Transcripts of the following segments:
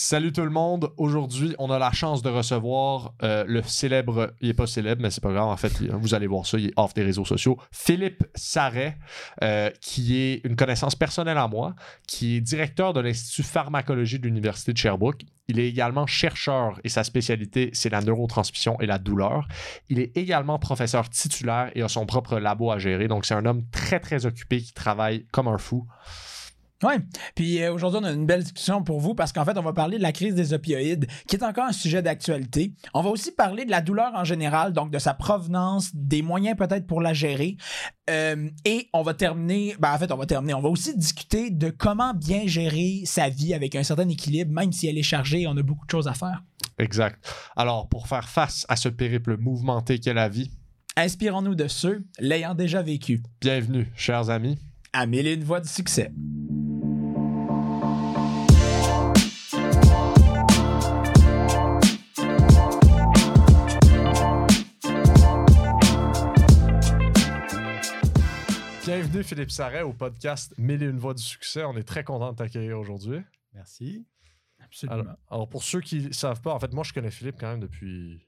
Salut tout le monde. Aujourd'hui, on a la chance de recevoir euh, le célèbre, il est pas célèbre, mais c'est pas grave. En fait, vous allez voir ça, il est off des réseaux sociaux. Philippe Sarret, euh, qui est une connaissance personnelle à moi, qui est directeur de l'Institut pharmacologie de l'Université de Sherbrooke. Il est également chercheur et sa spécialité, c'est la neurotransmission et la douleur. Il est également professeur titulaire et a son propre labo à gérer. Donc, c'est un homme très, très occupé qui travaille comme un fou. Oui. Puis euh, aujourd'hui, on a une belle discussion pour vous parce qu'en fait, on va parler de la crise des opioïdes, qui est encore un sujet d'actualité. On va aussi parler de la douleur en général, donc de sa provenance, des moyens peut-être pour la gérer. Euh, et on va terminer, ben en fait, on va terminer. On va aussi discuter de comment bien gérer sa vie avec un certain équilibre, même si elle est chargée, on a beaucoup de choses à faire. Exact. Alors, pour faire face à ce périple mouvementé qu'est la vie, Inspirons-nous de ceux l'ayant déjà vécu. bienvenue, chers amis. À mille et une voix du succès. Bienvenue, Philippe Sarret, au podcast Mille et une voix du succès. On est très content de t'accueillir aujourd'hui. Merci. Absolument. Alors, alors, pour ceux qui ne savent pas, en fait, moi, je connais Philippe quand même depuis,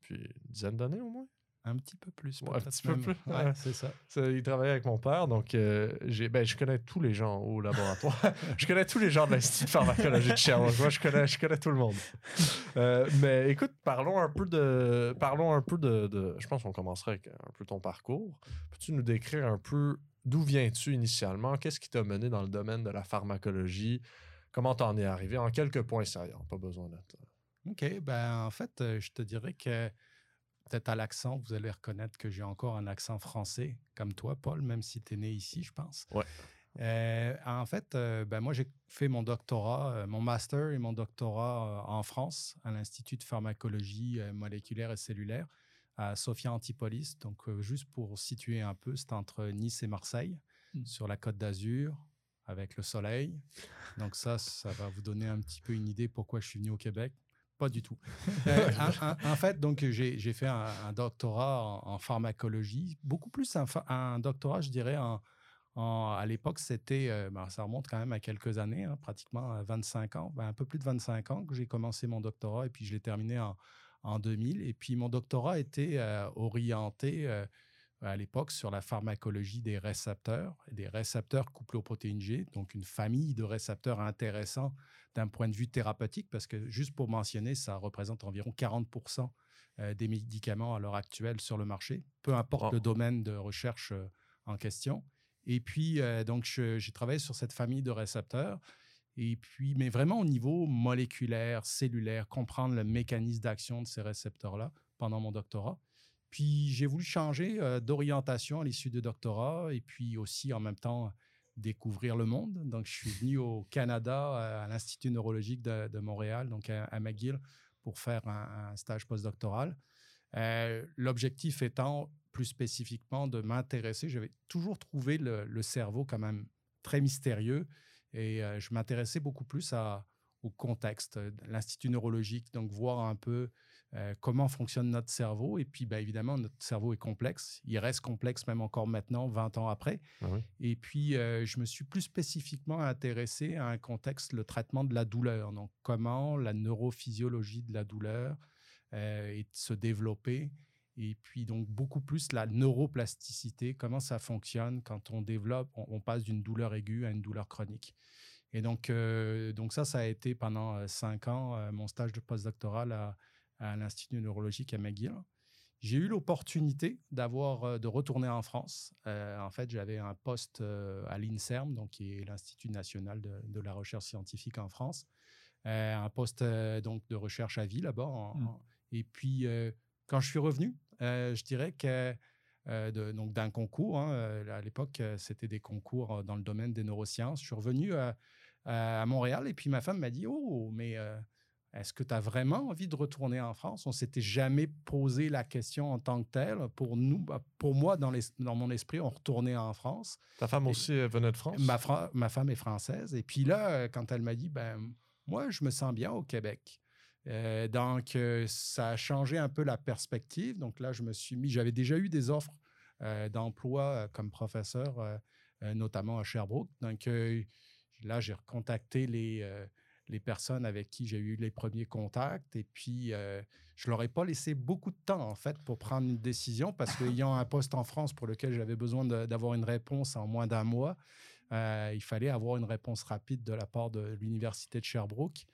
depuis une dizaine d'années au moins. Un petit peu plus. Ouais, un petit peu plus, Ouais, c'est ça. Il travaillait avec mon père, donc euh, ben, je connais tous les gens au laboratoire. je connais tous les gens de l'Institut de pharmacologie de Sherbrooke. Moi, je connais, je connais tout le monde. Euh, mais écoute, parlons un peu de. Parlons un peu de. de- je pense qu'on commencerait avec un peu ton parcours. Peux-tu nous décrire un peu d'où viens-tu initialement? Qu'est-ce qui t'a mené dans le domaine de la pharmacologie? Comment t'en es arrivé? En quelques points saillants, pas besoin d'être. OK. Ben, en fait, euh, je te dirais que peut-être à l'accent, vous allez reconnaître que j'ai encore un accent français, comme toi, Paul, même si tu es né ici, je pense. Ouais. Euh, en fait, euh, ben, moi, j'ai fait mon doctorat, euh, mon master et mon doctorat en France, à l'Institut de pharmacologie moléculaire et cellulaire, à Sophia Antipolis. Donc, juste pour situer un peu, c'est entre Nice et Marseille, Mm. sur la côte d'Azur, avec le soleil. Donc, ça, ça va vous donner un petit peu une idée pourquoi je suis venu au Québec. Pas du tout. Euh, en, en fait, donc, j'ai fait un, un doctorat en, en pharmacologie, beaucoup plus un, doctorat, je dirais, en, en- à l'époque, c'était, euh, ben, ça remonte quand même à quelques années, hein, pratiquement à 25 ans, ben, un peu plus de 25 ans que j'ai commencé mon doctorat et puis je l'ai terminé en, en 2000. Et puis mon doctorat était euh, orienté euh, à l'époque sur la pharmacologie des récepteurs, des récepteurs couplés aux protéines G, donc une famille de récepteurs intéressants d'un point de vue thérapeutique, parce que juste pour mentionner, ça représente environ 40% euh, des médicaments à l'heure actuelle sur le marché, peu importe le domaine de recherche euh, en question. Et puis, euh, donc, j'ai travaillé sur cette famille de récepteurs. Et puis, mais vraiment au niveau moléculaire, cellulaire, comprendre le mécanisme d'action de ces récepteurs-là pendant mon doctorat. Puis, j'ai voulu changer euh, d'orientation à l'issue du doctorat et puis aussi en même temps découvrir le monde. Donc, je suis venu au Canada à l'Institut neurologique de, de Montréal, donc à, McGill, pour faire un, stage postdoctoral. Euh, L'objectif étant plus spécifiquement de m'intéresser. J'avais toujours trouvé le, cerveau quand même très mystérieux et euh, je m'intéressais beaucoup plus au contexte de l'Institut neurologique, donc voir un peu euh, comment fonctionne notre cerveau. Et puis, ben, évidemment, notre cerveau est complexe. Il reste complexe même encore maintenant, 20 ans après. Ah oui. Et puis, euh, je me suis plus spécifiquement intéressé à un contexte, le traitement de la douleur. Donc, comment la neurophysiologie de la douleur euh, est se développer. Et puis, donc, beaucoup plus la neuroplasticité, comment ça fonctionne quand on développe, on, on passe d'une douleur aiguë à une douleur chronique. Et donc, donc ça, ça a été pendant cinq ans mon stage de postdoctoral à, à l'Institut neurologique à McGill. J'ai eu l'opportunité d'avoir euh, de retourner en France. Euh, en fait, j'avais un poste euh, à l'INSERM, donc qui est l'Institut national de, de la recherche scientifique en France, Euh, un poste donc de recherche à vie là-bas. Mm. et puis, quand je suis revenu, je dirais que euh, de- donc d'un concours, hein, à l'époque, c'était des concours dans le domaine des neurosciences. Je suis revenu à Montréal et puis ma femme m'a dit Oh, mais euh, est-ce que tu as vraiment envie de retourner en France? On s'était jamais posé la question en tant que telle. Pour nous, bah, pour moi, dans, les- dans mon esprit, on retournait en France. Ta femme Et- aussi euh, venait de France? Ma, fra- ma femme est française. Et puis là, euh, quand elle m'a dit, ben, moi, je me sens bien au Québec. Euh, donc, euh, ça a changé un peu la perspective. Donc là, je me suis mis, j'avais déjà eu des offres d'emploi comme professeur, notamment à Sherbrooke. Donc là, j'ai recontacté les les personnes avec qui j'ai eu les premiers contacts. Et puis, euh, je leur ai pas laissé beaucoup de temps, en fait, pour prendre une décision parce qu'ayant un poste en France pour lequel j'avais besoin d'avoir une réponse en moins d'un mois, euh, il fallait avoir une réponse rapide de la part de l'Université de Sherbrooke.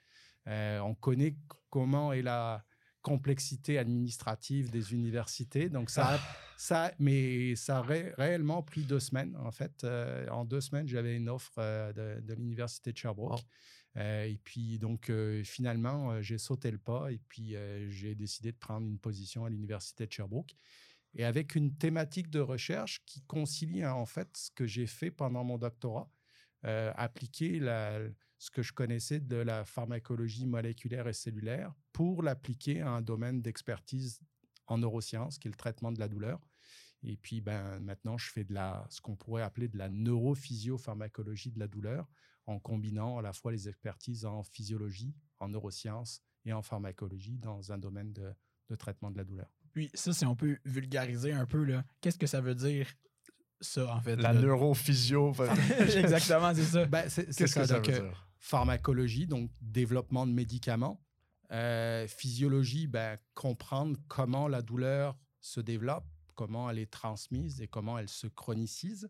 Euh, on connaît comment est la complexité administrative des universités. Donc, ça, ça mais ça a réellement pris deux semaines. En fait, en deux semaines, j'avais une offre de, l'Université de Sherbrooke. Euh, et puis, donc, euh, finalement, euh, j'ai sauté le pas et puis j'ai décidé de prendre une position à l'Université de Sherbrooke. Et avec une thématique de recherche qui concilie hein, en fait ce que j'ai fait pendant mon doctorat, appliquer ce que je connaissais de la pharmacologie moléculaire et cellulaire pour l'appliquer à un domaine d'expertise en neurosciences, qui est le traitement de la douleur. Et puis, ben, maintenant, je fais de la, ce qu'on pourrait appeler de la neurophysiopharmacologie de la douleur, en combinant à la fois les expertises en physiologie, en neurosciences et en pharmacologie dans un domaine de, traitement de la douleur. Oui, ça, si on peut vulgariser un peu, qu'est-ce que ça veut dire, ça, en fait? La neurophysio. Exactement, c'est ça. Ben, c'est ça. Que ça veut dire? Pharmacologie, donc développement de médicaments. Euh, physiologie, ben, comprendre comment la douleur se développe, comment elle est transmise et comment elle se chronicise.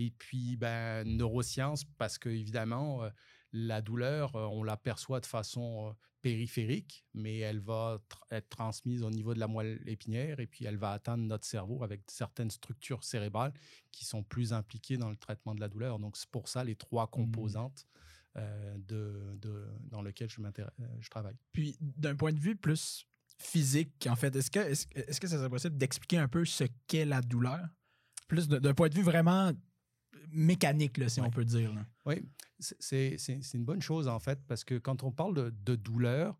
Et puis, ben, neurosciences, parce qu'évidemment, euh, la douleur, euh, on l'aperçoit de façon euh, périphérique, mais elle va être transmise au niveau de la moelle épinière et puis elle va atteindre notre cerveau avec certaines structures cérébrales qui sont plus impliquées dans le traitement de la douleur. Donc, c'est pour ça les trois mmh. composantes de, dans lesquelles je, je travaille. Puis, d'un point de vue plus physique, en fait, est-ce que, est-ce, est-ce que ça serait possible d'expliquer un peu ce qu'est la douleur? Plus d'un point de vue vraiment mécanique, là, si on peut dire. Oui, c'est une bonne chose en fait, parce que quand on parle de, douleur,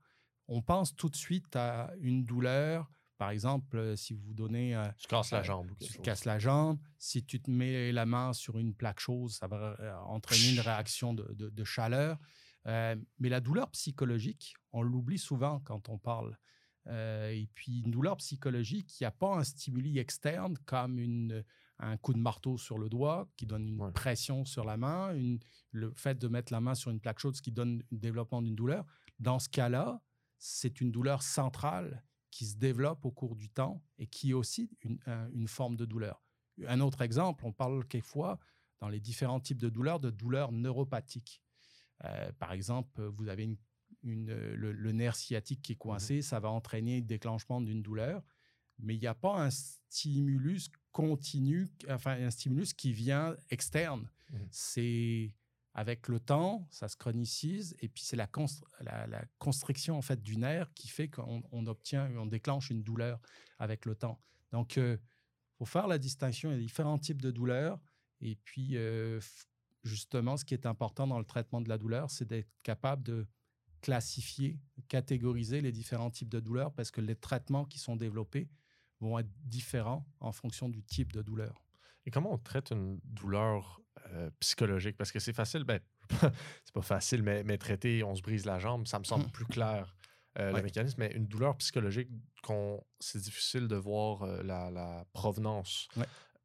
on pense tout de suite à une douleur. Par exemple, euh, si vous donnez. Euh, tu casses la euh, jambe. Tu casses la jambe. Si tu te mets la main sur une plaque chaude, ça va entraîner une réaction de, chaleur. mais la douleur psychologique, on l'oublie souvent quand on parle. et puis, une douleur psychologique, il n'y a pas un stimuli externe comme une, un coup de marteau sur le doigt qui donne une pression sur la main, le fait de mettre la main sur une plaque chaude, ce qui donne le développement d'une douleur. Dans ce cas-là, c'est une douleur centrale qui se développe au cours du temps et qui est aussi une, forme de douleur. Un autre exemple, on parle quelquefois dans les différents types de douleurs de douleurs neuropathiques. Euh, par exemple, vous avez le, nerf sciatique qui est coincé, mmh ça va entraîner le déclenchement d'une douleur, mais il n'y a pas un stimulus continue, enfin un stimulus qui vient externe. Mmh. C'est avec le temps, ça se chronicise et puis c'est la, la, constriction en fait du nerf qui fait qu'on on obtient, on déclenche une douleur avec le temps. Donc, il euh, faut faire la distinction. Il y a différents types de douleurs et puis euh, justement, ce qui est important dans le traitement de la douleur, c'est d'être capable de classifier, catégoriser les différents types de douleurs parce que les traitements qui sont développés vont être différents en fonction du type de douleur. Et comment on traite une douleur euh, psychologique? Parce que c'est facile, ben, c'est pas facile, mais, mais, traiter, on se brise la jambe, ça me semble mmh. plus clair, euh, le mécanisme. Mais une douleur psychologique, c'est difficile de voir euh, la, provenance.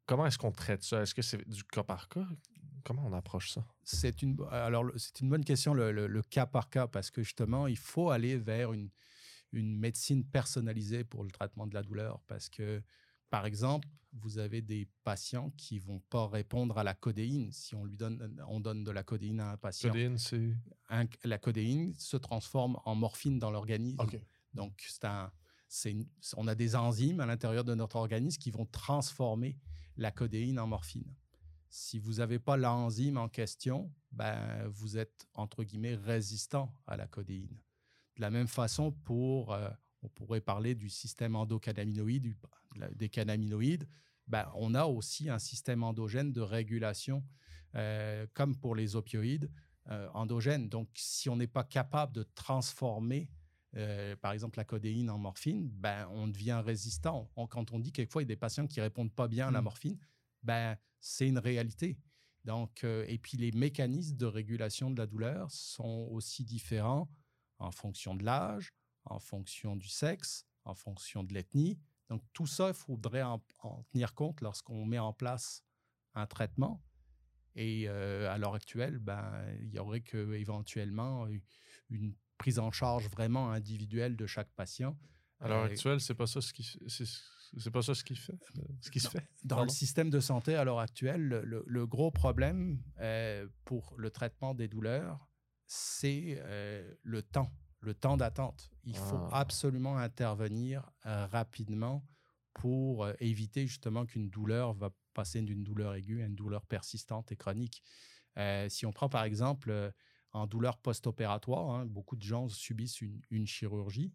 Comment est-ce qu'on traite ça? Est-ce que c'est du cas par cas? Comment on approche ça? C'est une, alors, c'est une bonne question, le, cas par cas, parce que justement, il faut aller vers une, une médecine personnalisée pour le traitement de la douleur parce que, par exemple, vous avez des patients qui vont pas répondre à la codéine. Si on lui donne, on donne de la codéine à un patient. Codéine, c'est la codéine se transforme en morphine dans l'organisme. Donc c'est un, on a des enzymes à l'intérieur de notre organisme qui vont transformer la codéine en morphine. Si vous n'avez pas l'enzyme en question, ben, vous êtes, entre guillemets, résistant à la codéine. De la même façon, pour, euh, on pourrait parler du système endocannabinoïde, des cannabinoïdes, ben, on a aussi un système endogène de régulation, euh, comme pour les opioïdes euh, endogènes. Donc, si on n'est pas capable de transformer, par exemple, la codéine en morphine, ben, on devient résistant. quand on dit quelquefois, il y a des patients qui répondent pas bien à la mmh. morphine, ben, c'est une réalité. Donc, et puis, les mécanismes de régulation de la douleur sont aussi différents en fonction de l'âge, en fonction du sexe, en fonction de l'ethnie. Donc tout ça, il faudrait en, tenir compte lorsqu'on met en place un traitement. Et euh, à l'heure actuelle, ben, il y aurait que éventuellement une prise en charge vraiment individuelle de chaque patient. À l'heure actuelle, c'est pas ça ce qui c'est pas ça ce qui fait ce qui se fait. Dans le système de santé à l'heure actuelle, le, gros problème pour le traitement des douleurs, c'est le temps le temps d'attente. Il faut ah. absolument intervenir euh, rapidement pour euh, éviter justement qu'une douleur va passer d'une douleur aiguë à une douleur persistante et chronique. Euh, si on prend par exemple en douleur post-opératoire, hein, beaucoup de gens subissent une, chirurgie.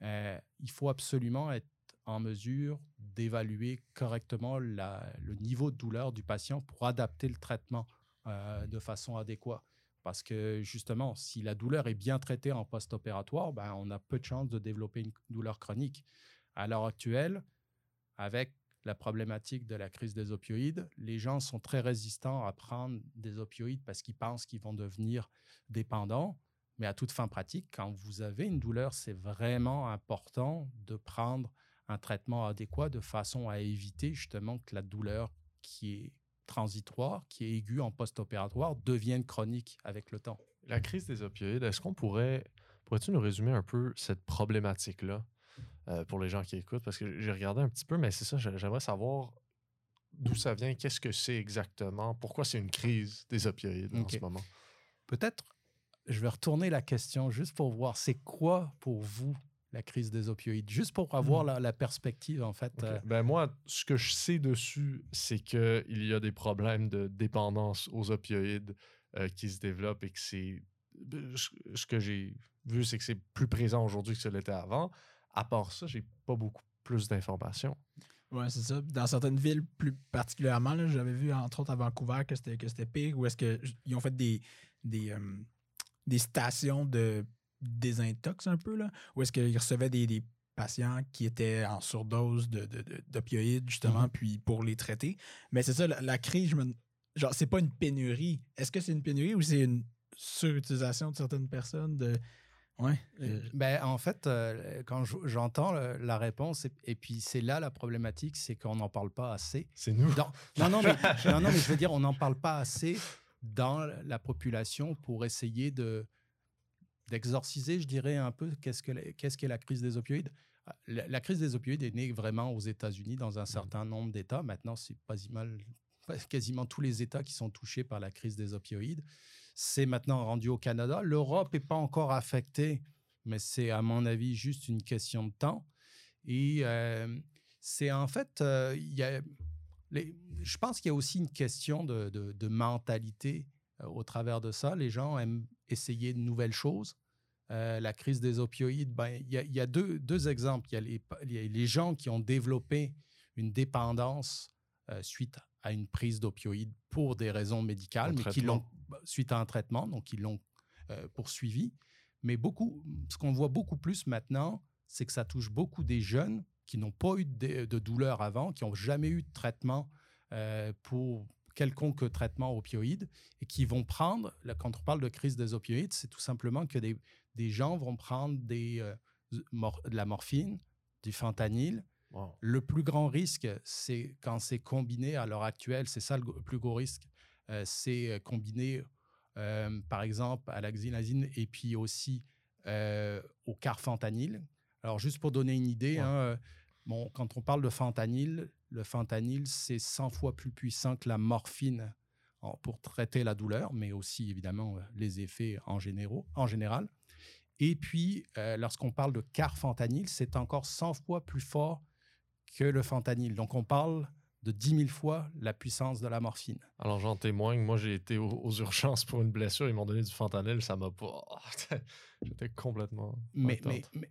il faut absolument être en mesure d'évaluer correctement le niveau de douleur du patient pour adapter le traitement de façon adéquate. Parce que justement, si la douleur est bien traitée en post-opératoire, ben, on a peu de chances de développer une douleur chronique. À l'heure actuelle, avec la problématique de la crise des opioïdes, les gens sont très résistants à prendre des opioïdes parce qu'ils pensent qu'ils vont devenir dépendants. Mais à toute fin pratique, quand vous avez une douleur, c'est vraiment important de prendre un traitement adéquat de façon à éviter justement que la douleur qui est transitoire, qui est aiguë en post-opératoire, devienne chronique avec le temps. La crise des opioïdes, est-ce qu'on pourrait, pourrais-tu nous résumer un peu cette problématique-là euh, pour les gens qui écoutent? Parce que j'ai regardé un petit peu, mais c'est ça, j'aimerais savoir d'où ça vient, qu'est-ce que c'est exactement, pourquoi c'est une crise des opioïdes en ce moment? Peut-être, je vais retourner la question juste pour voir, c'est quoi pour vous la crise des opioïdes, juste pour avoir hmm. la, perspective, en fait. Euh. Ben moi, ce que je sais dessus, c'est qu'il y a des problèmes de dépendance aux opioïdes euh, qui se développent et que c'est. Ce que j'ai vu, c'est que c'est plus présent aujourd'hui que ce l'était avant. À part ça, j'ai pas beaucoup plus d'informations. Oui, c'est ça. Dans certaines villes, plus particulièrement, j'avais vu entre autres à Vancouver que c'était pire, où est-ce qu'ils ont fait des, des, euh, des stations de désintox un peu, là, où est-ce qu'il recevait des, patients qui étaient en surdose d'opioïdes, justement, mm-hmm. puis pour les traiter? Mais c'est ça, la, crise, je me. Genre, c'est pas une pénurie. Est-ce que c'est une pénurie ou c'est une surutilisation de certaines personnes de. Ouais. Euh, ben, en fait, euh, quand j'entends la réponse, et, puis c'est là la problématique, c'est qu'on n'en parle pas assez. C'est nous. non, non, mais, non, non, mais je veux dire, on n'en parle pas assez dans la population pour essayer de, d'exorciser, je dirais, un peu qu'est-ce qu'est-ce qu'est la crise des opioïdes. Ah, la, crise des opioïdes est née vraiment aux États-Unis dans un mmh. certain nombre d'États. Maintenant, c'est quasiment tous les États qui sont touchés par la crise des opioïdes. C'est maintenant rendu au Canada. L'Europe n'est pas encore affectée, mais c'est à mon avis juste une question de temps. Et euh, c'est en fait, euh, il y a, je pense qu'il y a aussi une question de, de mentalité euh, au travers de ça. Les gens aiment essayer de nouvelles choses. Euh, la crise des opioïdes, ben, il y, a, deux, deux, exemples. Il y, a les, gens qui ont développé une dépendance euh, suite à une prise d'opioïdes pour des raisons médicales, mais qui l'ont bah, suite à un traitement, donc ils l'ont poursuivi. Mais beaucoup, ce qu'on voit beaucoup plus maintenant, c'est que ça touche beaucoup des jeunes qui n'ont pas eu de, de, douleur avant, qui n'ont jamais eu de traitement pour, quelconque traitement opioïde et qui vont prendre, quand on parle de crise des opioïdes, c'est tout simplement que des, des, gens vont prendre des, euh, de la morphine, du fentanyl. Le plus grand risque, c'est quand c'est combiné à l'heure actuelle, c'est ça le plus gros risque, euh, c'est euh, combiné par exemple à la xylazine et puis aussi au carfentanyl. Alors juste pour donner une idée, hein, bon, quand on parle de fentanyl, le fentanyl, c'est 100 fois plus puissant que la morphine pour traiter la douleur, mais aussi évidemment euh, les effets en, en général. Et puis, euh, lorsqu'on parle de carfentanyl, c'est encore 100 fois plus fort que le fentanyl. Donc, on parle de 10 000 fois la puissance de la morphine. Alors, j'en témoigne. Moi, j'ai été aux, urgences pour une blessure. Ils m'ont donné du fentanyl. Ça m'a pas. J'étais complètement. Mais,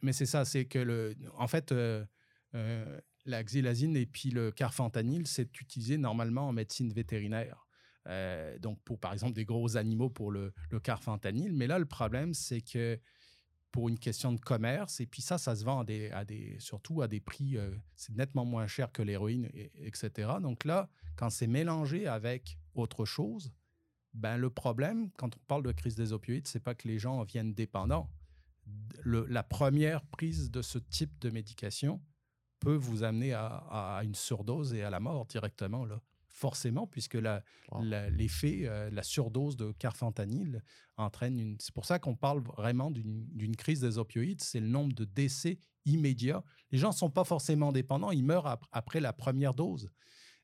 mais, c'est ça. C'est que, le, en fait, euh, la xylazine et puis le carfentanyl, c'est utilisé normalement en médecine vétérinaire. Euh, donc, pour par exemple des gros animaux pour le, carfentanyl. Mais là, le problème, c'est que pour une question de commerce, et puis ça, ça se vend à des, surtout à des prix, euh, c'est nettement moins cher que l'héroïne, etc. Donc là, quand c'est mélangé avec autre chose, ben le problème, quand on parle de crise des opioïdes, c'est pas que les gens viennent dépendants. la première prise de ce type de médication, peut vous amener à, à une surdose et à la mort directement, là. Forcément, puisque la- Wow. la- l'effet, euh, la surdose de carfentanil entraîne une. C'est pour ça qu'on parle vraiment d'une crise des opioïdes. C'est le nombre de décès immédiats. Les gens ne sont pas forcément dépendants, ils meurent ap- après la première dose.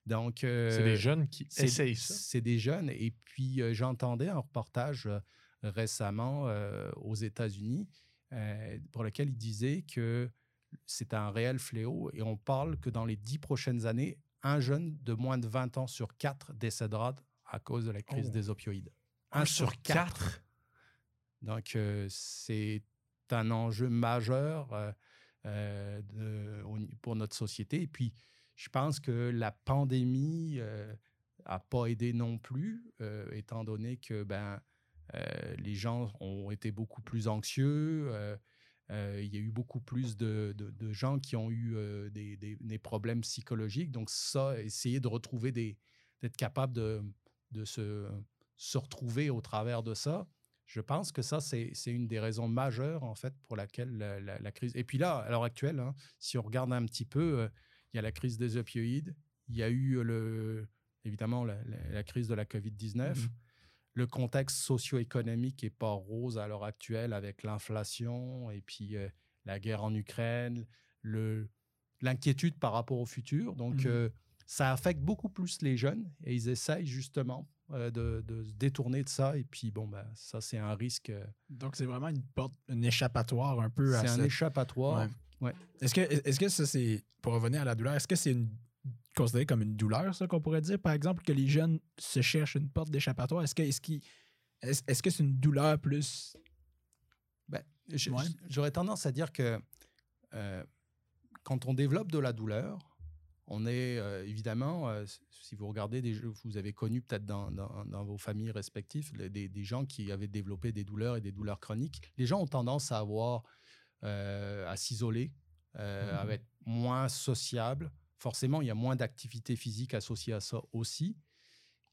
Donc, euh, C'est des jeunes qui essayent ça. C'est des jeunes. Et puis, euh, j'entendais un reportage euh, récemment aux États-Unis pour lequel il disait que c'est un réel fléau. Et on parle que dans les dix prochaines années, un jeune de moins de 20 ans sur quatre décédera à cause de la crise Oh. des opioïdes. Un sur quatre? Donc, euh, c'est un enjeu majeur euh, euh, de- pour notre société. Et puis, je pense que la pandémie n'a pas aidé non plus, étant donné que ben, les gens ont été beaucoup plus anxieux. Euh, il y a eu beaucoup plus de, gens qui ont eu euh, des, problèmes psychologiques. Donc, ça, essayer de retrouver des. d'être capable de, se, retrouver au travers de ça, je pense que ça, c'est une des raisons majeures, en fait, pour laquelle la, crise. Et puis là, à l'heure actuelle, hein, si on regarde un petit peu, euh, il y a la crise des opioïdes, il y a eu, le, évidemment, la, crise de la COVID-19. Mhm. Le contexte socio-économique n'est pas rose à l'heure actuelle avec l'inflation et puis euh, la guerre en Ukraine, l'inquiétude par rapport au futur. Donc, euh, ça affecte beaucoup plus les jeunes et ils essayent justement euh, de, de se détourner de ça. Et puis, bon, ben, ça, c'est un risque. Donc, c'est vraiment une porte, un échappatoire un peu à C'est un cette- échappatoire. Ouais. Est-ce que, est-ce que ça, c'est. Pour revenir à la douleur, est-ce que c'est une, considéré comme une douleur, ça, qu'on pourrait dire, par exemple, que les jeunes se cherchent une porte d'échappatoire? Est-ce que est-ce est-ce, que c'est une douleur plus? Ben. J'aurais tendance à dire que euh, quand on développe de la douleur, on est euh, évidemment, euh, si vous regardez, des, vous avez connu peut-être dans, dans- dans vos familles respectives les- des, des gens qui avaient développé des douleurs et des douleurs chroniques. Les gens ont tendance à avoir, à s'isoler, euh, à être moins sociables. Forcément, il y a moins d'activité physique associée à ça aussi.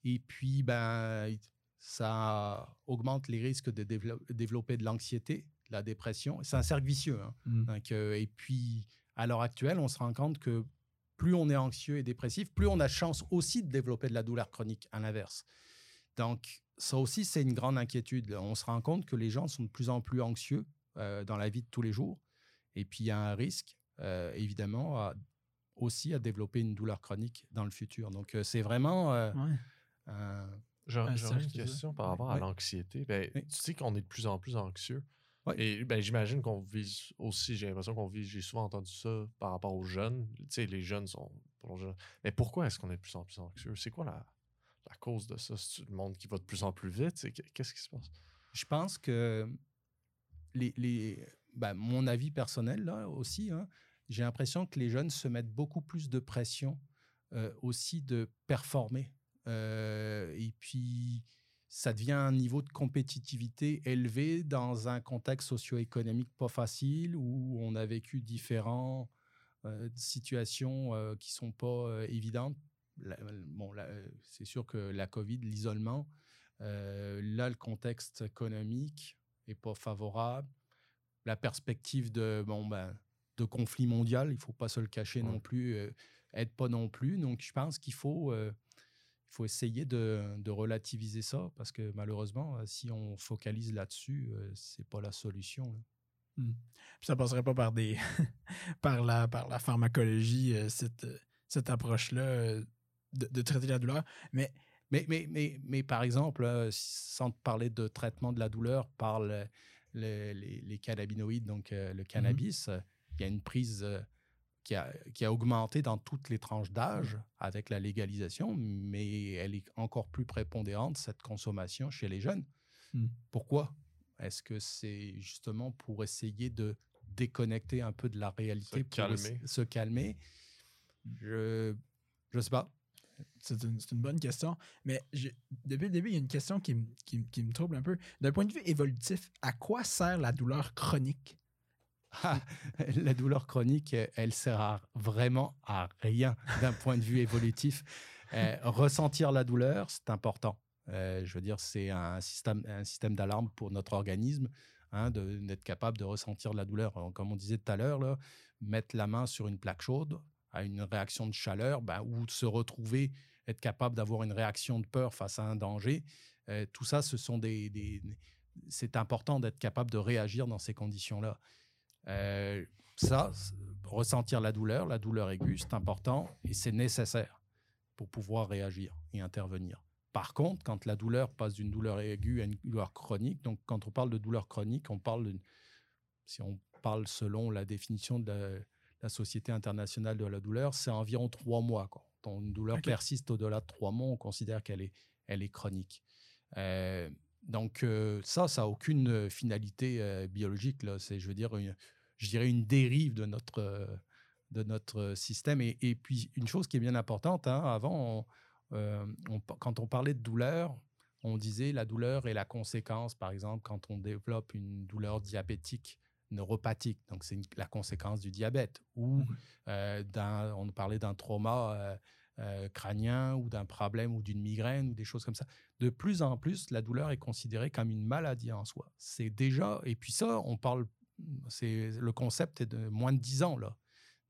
Et puis, ben, ça augmente les risques de dévelop- développer de l'anxiété, de la dépression. C'est un cercle vicieux. hein. Donc, euh, et puis, à l'heure actuelle, on se rend compte que plus on est anxieux et dépressif, plus on a de chance aussi de développer de la douleur chronique, à l'inverse. Donc, ça aussi, c'est une grande inquiétude. On se rend compte que les gens sont de plus en plus anxieux euh, dans la vie de tous les jours. Et puis, il y a un risque, euh, évidemment, à- aussi à développer une douleur chronique dans le futur. Donc, euh, c'est vraiment euh, Ouais. un- J'aurais une question par rapport à l'anxiété. Ben. Tu sais qu'on est de plus en plus anxieux. Ouais. Et ben, j'imagine qu'on vise aussi, j'ai l'impression qu'on vise, j'ai souvent entendu ça par rapport aux jeunes. Tu sais, les jeunes sont. Mais pourquoi est-ce qu'on est de plus en plus anxieux? C'est quoi la, la cause de ça? C'est le monde qui va de plus en plus vite? Qu'est-ce qui se passe? Je pense que les, les- ben, mon avis personnel là aussi, hein, j'ai l'impression que les jeunes se mettent beaucoup plus de pression aussi de performer. Et puis, ça devient un niveau de compétitivité élevé dans un contexte socio-économique pas facile où on a vécu différentes situations euh, qui sont pas évidentes. Bon, c'est sûr que la COVID, l'isolement, là, le contexte économique est pas favorable. La perspective de, bon, ben, de conflit mondial, il faut pas se le cacher Ouais. non plus, euh, aide pas non plus. Donc, je pense qu'il faut, euh, il faut essayer de, de relativiser ça parce que malheureusement, euh, si on focalise là-dessus, euh, c'est pas la solution. là. Puis ça passerait pas par des par la par la pharmacologie, euh, cette, cette approche-là euh, de, de traiter la douleur. Mais Mais, mais, mais, mais par exemple, sans parler de traitement de la douleur par le- le- les, les cannabinoïdes, donc le cannabis, euh, il y a une prise euh, qui, a, qui a augmenté dans toutes les tranches d'âge avec la légalisation, mais elle est encore plus prépondérante, cette consommation chez les jeunes. Hmm. Pourquoi? Est-ce que c'est justement pour essayer de déconnecter un peu de la réalité, Se pour calmer. se calmer? Je ne sais pas. C'est une, bonne question. Mais depuis le début, il y a une question qui me trouble un peu. D'un point de vue évolutif, à quoi sert la douleur chronique? La douleur chronique, elle sert vraiment à rien d'un point de vue évolutif. Euh, ressentir la douleur, c'est important. Euh, je veux dire, c'est un système, d'alarme pour notre organisme. hein, d'être capable de ressentir la douleur. Comme on disait tout à l'heure, mettre la main sur une plaque chaude à une réaction de chaleur, ben, ou se retrouver, être capable d'avoir une réaction de peur face à un danger, euh, tout ça, ce sont des- c'est important d'être capable de réagir dans ces conditions-là. Euh, ça, ressentir la douleur, la douleur aiguë, c'est important et c'est nécessaire pour pouvoir réagir et intervenir. Par contre, quand la douleur passe d'une douleur aiguë à une douleur chronique, donc quand on parle de douleur chronique, on parle d'une, si on parle selon la définition de la, la Société internationale de la douleur, c'est environ trois mois. Quand une douleur persiste au-delà de trois mois, on considère qu'elle est, elle est chronique. Euh, donc euh, ça, ça n'a aucune finalité euh, biologique. Là. C'est, je veux dire, une- je dirais une dérive de notre, euh, de notre système. Et, et puis, une chose qui est bien importante, hein, avant, on- euh, on- quand on parlait de douleur, on disait la douleur est la conséquence, par exemple, quand on développe une douleur diabétique neuropathique, donc c'est la conséquence du diabète, ou euh, d'un- on parlait d'un trauma euh, euh, crânien ou d'un problème ou d'une migraine ou des choses comme ça. De plus en plus, la douleur est considérée comme une maladie en soi. C'est déjà, et puis ça, on parle, c'est le concept est de moins de 10 ans là.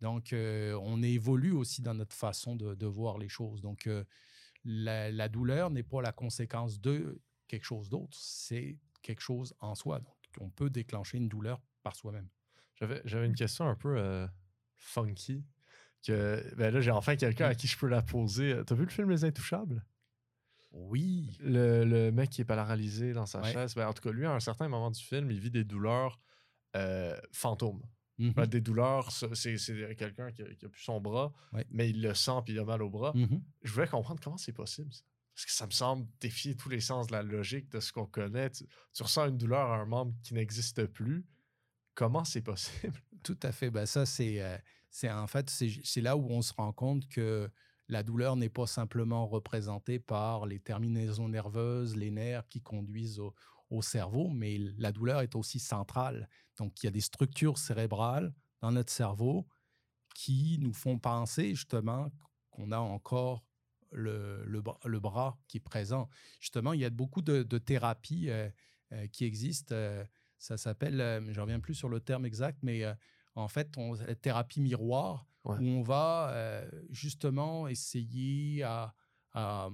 Donc, euh, on évolue aussi dans notre façon de, de voir les choses. Donc, euh, la, la douleur n'est pas la conséquence de quelque chose d'autre, c'est quelque chose en soi. Donc, on peut déclencher une douleur par soi-même. J'avais, j'avais une question un peu euh, funky. Que, ben là, j'ai enfin quelqu'un à qui je peux la poser. T'as vu le film Les Intouchables? Oui. Le, le mec qui est paralysé dans sa Ouais. chaise. Ben, en tout cas, lui, à un certain moment du film, il vit des douleurs euh, fantômes. Mhm. Ben, des douleurs, c'est, quelqu'un qui a, qui a plus son bras, mais il le sent puis il a mal au bras. Mhm. Je voulais comprendre comment c'est possible. ça. Parce que ça me semble défier tous les sens de la logique de ce qu'on connaît. Tu, tu ressens une douleur à un membre qui n'existe plus. Comment c'est possible? Tout à fait. Ben ça, c'est, euh, en fait, c'est là où on se rend compte que la douleur n'est pas simplement représentée par les terminaisons nerveuses, les nerfs qui conduisent au, au cerveau, mais la douleur est aussi centrale. Donc, il y a des structures cérébrales dans notre cerveau qui nous font penser justement qu'on a encore le, le, bra- le bras qui est présent. Justement, il y a beaucoup de, de thérapies euh, euh, qui existent. euh, ça s'appelle, je ne reviens plus sur le terme exact, mais en fait, on, la thérapie miroir, Ouais. où on va justement essayer à, à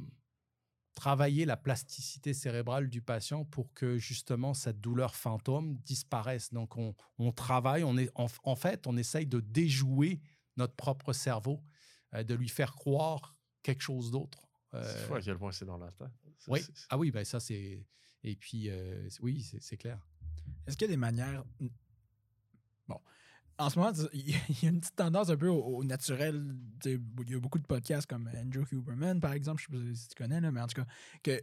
travailler la plasticité cérébrale du patient pour que justement cette douleur fantôme disparaisse. Donc, on, on travaille, on est, en, en fait, on essaye de déjouer notre propre cerveau, euh, de lui faire croire quelque chose d'autre. C'est Euh, fou à quel point c'est dans la tête. C'est- oui. c'est- Ah oui, ben ça, c'est. Et puis, euh, oui, c'est c'est clair. Est-ce qu'il y a des manières. Bon. En ce moment, il y a une petite tendance un peu au, au naturel. Il y a beaucoup de podcasts comme Andrew Huberman, par exemple, je sais pas si tu connais, là, mais en tout cas, que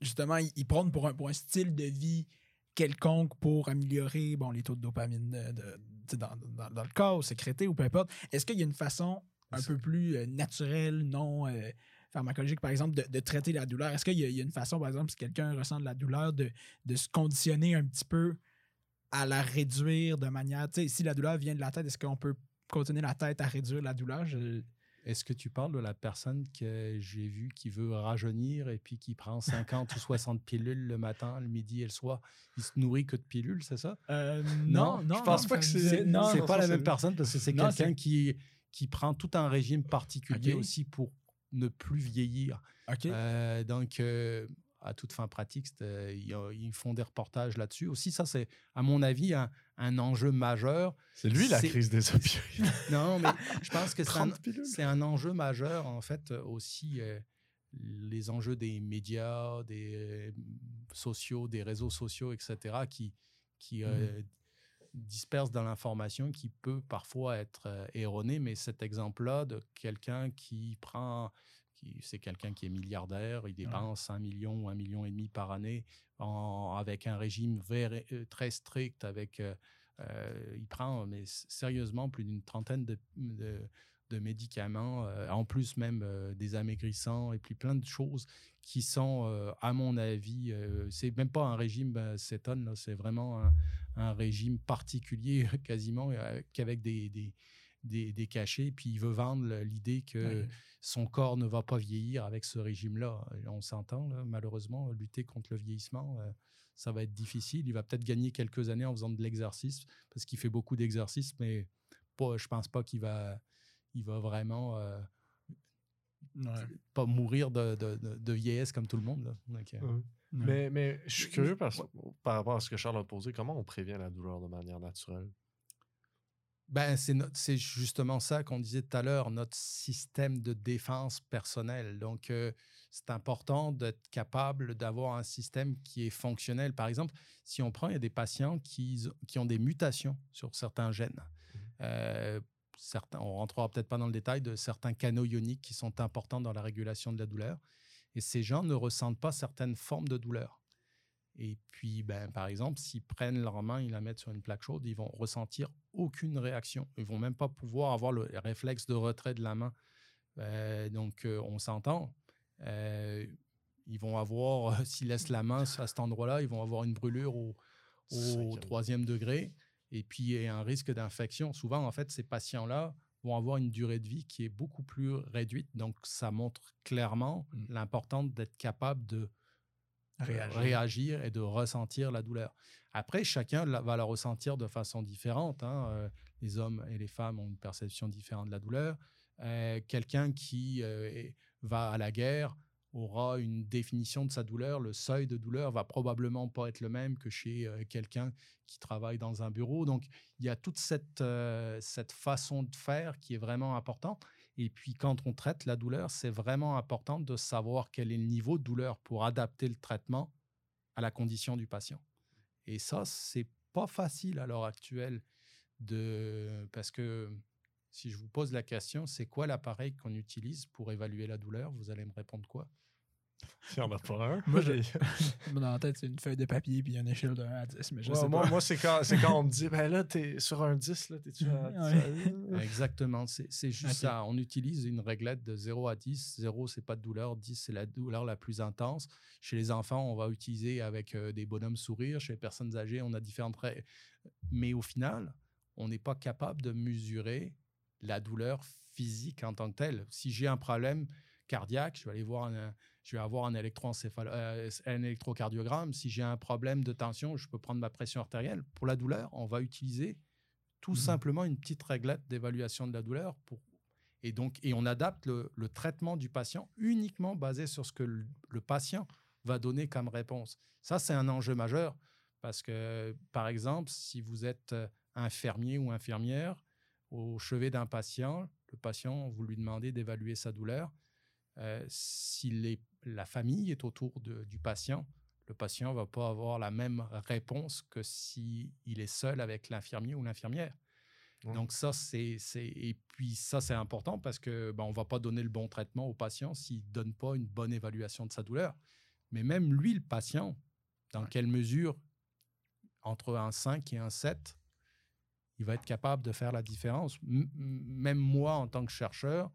justement, ils ils prônent pour un, pour un style de vie quelconque pour améliorer bon, les taux de dopamine de- de- dans, dans- dans le corps, sécrété ou peu importe. Est-ce qu'il y a une façon un peu plus euh, naturelle, non euh, pharmacologique, par exemple, de, de traiter la douleur? Est-ce qu'il y, a- il y a une façon, par exemple, si quelqu'un ressent de la douleur, de, de se conditionner un petit peu à la réduire de manière. Tu sais, si la douleur vient de la tête, est-ce qu'on peut continuer la tête à réduire la douleur? Je- Est-ce que tu parles de la personne que j'ai vue qui veut rajeunir et puis qui prend 50 ou 60 pilules le matin, le midi et le soir? Il se nourrit que de pilules, c'est ça? Euh, Non, non, non. je pense non, pas que c'est- Non, c'est non, pas la même personne parce que c'est Non, quelqu'un qui, qui prend tout un régime particulier aussi pour ne plus vieillir. OK. Euh, donc, euh, à toute fin pratique, euh, ils font des reportages là-dessus. Aussi, ça, c'est, à mon avis, un, un enjeu majeur. C'est lui la crise des opioïdes. Non, mais je pense que c'est un, 30 pilules. c'est un enjeu majeur, en fait, euh, aussi euh, les enjeux des médias, des sociaux, des réseaux sociaux, etc., qui, qui euh, dispersent dans l'information, qui peut parfois être erronée. Mais cet exemple-là de quelqu'un qui prend, c'est quelqu'un qui est milliardaire, il dépense un million ou un million et demi par année en- avec un régime ver- euh, très strict, avec euh, euh, il prend mais sérieusement plus d'une trentaine de, de- de médicaments, euh, en plus même euh, des amaigrissants et puis plein de choses qui sont, à mon avis, c'est même pas un régime euh, cétone, c'est vraiment un, un régime particulier quasiment, qu'avec des, des, des, des cachets, puis il veut vendre l'idée que son corps ne va pas vieillir avec ce régime-là. Et On s'entend, malheureusement, lutter contre le vieillissement, euh, ça va être difficile. Il va peut-être gagner quelques années en faisant de l'exercice, parce qu'il fait beaucoup d'exercice, mais pas, je pense pas qu'il va, il va vraiment euh, Ouais. pas mourir de, de- de- de vieillesse comme tout le monde. là. Donc, euh, Ouais. Mais, mais je suis curieux parce, par rapport à ce que Charles a posé, comment on prévient la douleur de manière naturelle? Ben, c'est justement ça qu'on disait tout à l'heure, notre système de défense personnelle. Donc, euh, c'est important d'être capable d'avoir un système qui est fonctionnel. Par exemple, si on prend, il y a des patients qui, qui ont des mutations sur certains gènes. Euh, certains, on rentrera peut-être pas dans le détail de certains canaux ioniques qui sont importants dans la régulation de la douleur. Et ces gens ne ressentent pas certaines formes de douleur. Et puis, ben, par exemple, s'ils prennent leur main, ils la mettent sur une plaque chaude, ils vont ressentir aucune réaction. Ils vont même pas pouvoir avoir le réflexe de retrait de la main. Euh, donc, euh, on s'entend. Euh, ils vont avoir, s'ils laissent la main à cet endroit-là, ils vont avoir une brûlure au, troisième degré. Et puis, il y a un risque d'infection. Souvent, en fait, ces patients-là vont avoir une durée de vie qui est beaucoup plus réduite. Donc, ça montre clairement Mm. l'importance d'être capable de Réagir. et de ressentir la douleur. Après, chacun va la ressentir de façon différente. hein. Euh, les hommes et les femmes ont une perception différente de la douleur. Euh, Quelqu'un qui euh, va à la guerre aura une définition de sa douleur. Le seuil de douleur va probablement pas être le même que chez quelqu'un qui travaille dans un bureau. Donc, il y a toute cette, cette façon de faire qui est vraiment importante. Et puis, quand on traite la douleur, c'est vraiment important de savoir quel est le niveau de douleur pour adapter le traitement à la condition du patient. Et ça, c'est pas facile à l'heure actuelle de parce que si je vous pose la question, c'est quoi l'appareil qu'on utilise pour évaluer la douleur? Vous allez me répondre quoi? N'y en a pas un. Moi, j'ai- Moi, dans la tête, c'est une feuille de papier puis une échelle de 1 à 10, mais je Ouais, sais moi, pas. moi, c'est quand, c'est quand on me dit, ben là, t'es sur un 10, là, t'es-tu à... Ouais. Exactement, c'est c'est juste ça. On utilise une réglette de 0 à 10. 0, c'est pas de douleur. 10, c'est la douleur la plus intense. Chez les enfants, on va utiliser avec euh, des bonhommes sourires. Chez les personnes âgées, on a différentes règles. Mais au final, on n'est pas capable de mesurer la douleur physique en tant que telle. Si j'ai un problème cardiaque, je vais aller voir un, je vais avoir un, euh, un électrocardiogramme. Si j'ai un problème de tension, je peux prendre ma pression artérielle. Pour la douleur, on va utiliser tout Mhm. simplement une petite réglette d'évaluation de la douleur pour et donc et on adapte le, le traitement du patient uniquement basé sur ce que le, le patient va donner comme réponse. Ça c'est un enjeu majeur parce que par exemple si vous êtes euh, infirmier ou infirmière au chevet d'un patient, le patient vous lui demandez d'évaluer sa douleur. Euh, si les- la famille est autour de- du patient, le patient va pas avoir la même réponse que si il est seul avec l'infirmier ou l'infirmière. Ouais. Donc ça, c'est, et puis ça, c'est important parce que ben, on va pas donner le bon traitement au patient s'il donne pas une bonne évaluation de sa douleur. Mais même lui, le patient, dans quelle mesure, entre un 5 et un 7, il va être capable de faire la différence? M- même moi, en tant que chercheur,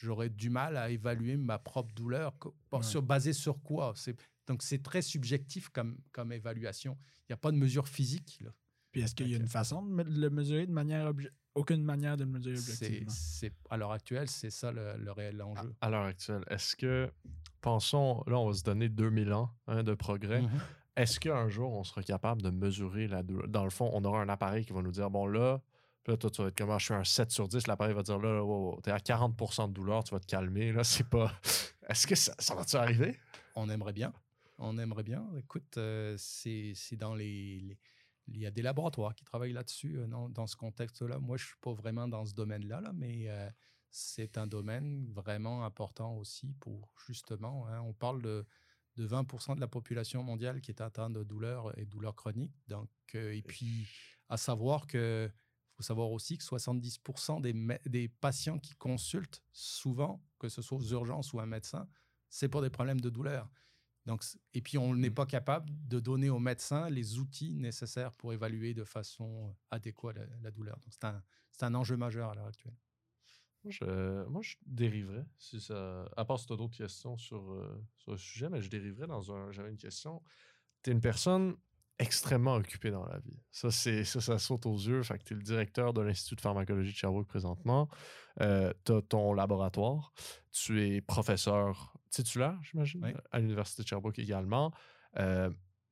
j'aurais du mal à évaluer ma propre douleur. Ouais. Sur, basé sur quoi? C'est- Donc, c'est très subjectif comme, comme évaluation. Il n'y a pas de mesure physique. là. Puis est-ce qu'il y a une façon de le mesurer de manière obje- aucune manière de le mesurer objectivement? c'est- à l'heure actuelle, c'est ça le, le réel enjeu. À l'heure actuelle, est-ce que, pensons, là, on va se donner 2000 ans hein, de progrès. Mhm. Est-ce qu'un jour, on sera capable de mesurer la douleur? Dans le fond, on aura un appareil qui va nous dire, bon, là, puis là, toi, tu vas être comme, Ah, je suis un 7 sur 10. L'appareil va dire, là, là, wow, wow, t'es à 40 de douleur, tu vas te calmer. Là, c'est pas. Est-ce que ça, ça va-tu arriver? On aimerait bien. On aimerait bien. Écoute, euh, c'est, c'est dans les, les- Il y a des laboratoires qui travaillent là-dessus, euh, dans, dans ce contexte-là. Moi, je ne suis pas vraiment dans ce domaine-là, là, mais euh, c'est un domaine vraiment important aussi pour justement. hein, on parle de, de 20% de la population mondiale qui est atteinte de douleurs et douleurs chroniques. Donc, euh, et puis, à savoir que faut savoir aussi que 70% des, patients qui consultent, souvent, que ce soit aux urgences ou un médecin, c'est pour des problèmes de douleur. Donc, et puis, on n'est pas capable de donner aux médecins les outils nécessaires pour évaluer de façon adéquate la, la douleur. Donc, c'est un, c'est un enjeu majeur à l'heure actuelle. Moi, je, moi, je dériverais. Si ça, à part si tu as d'autres questions sur, euh, sur le sujet, mais je dériverais dans un. J'avais une question. Tu es une personne extrêmement occupé dans la vie. Ça, c'est ça, ça saute aux yeux. Fait que tu es le directeur de l'Institut de pharmacologie de Sherbrooke présentement. Euh, tu as ton laboratoire. Tu es professeur titulaire, j'imagine, Oui. à l'Université de Sherbrooke également. Euh,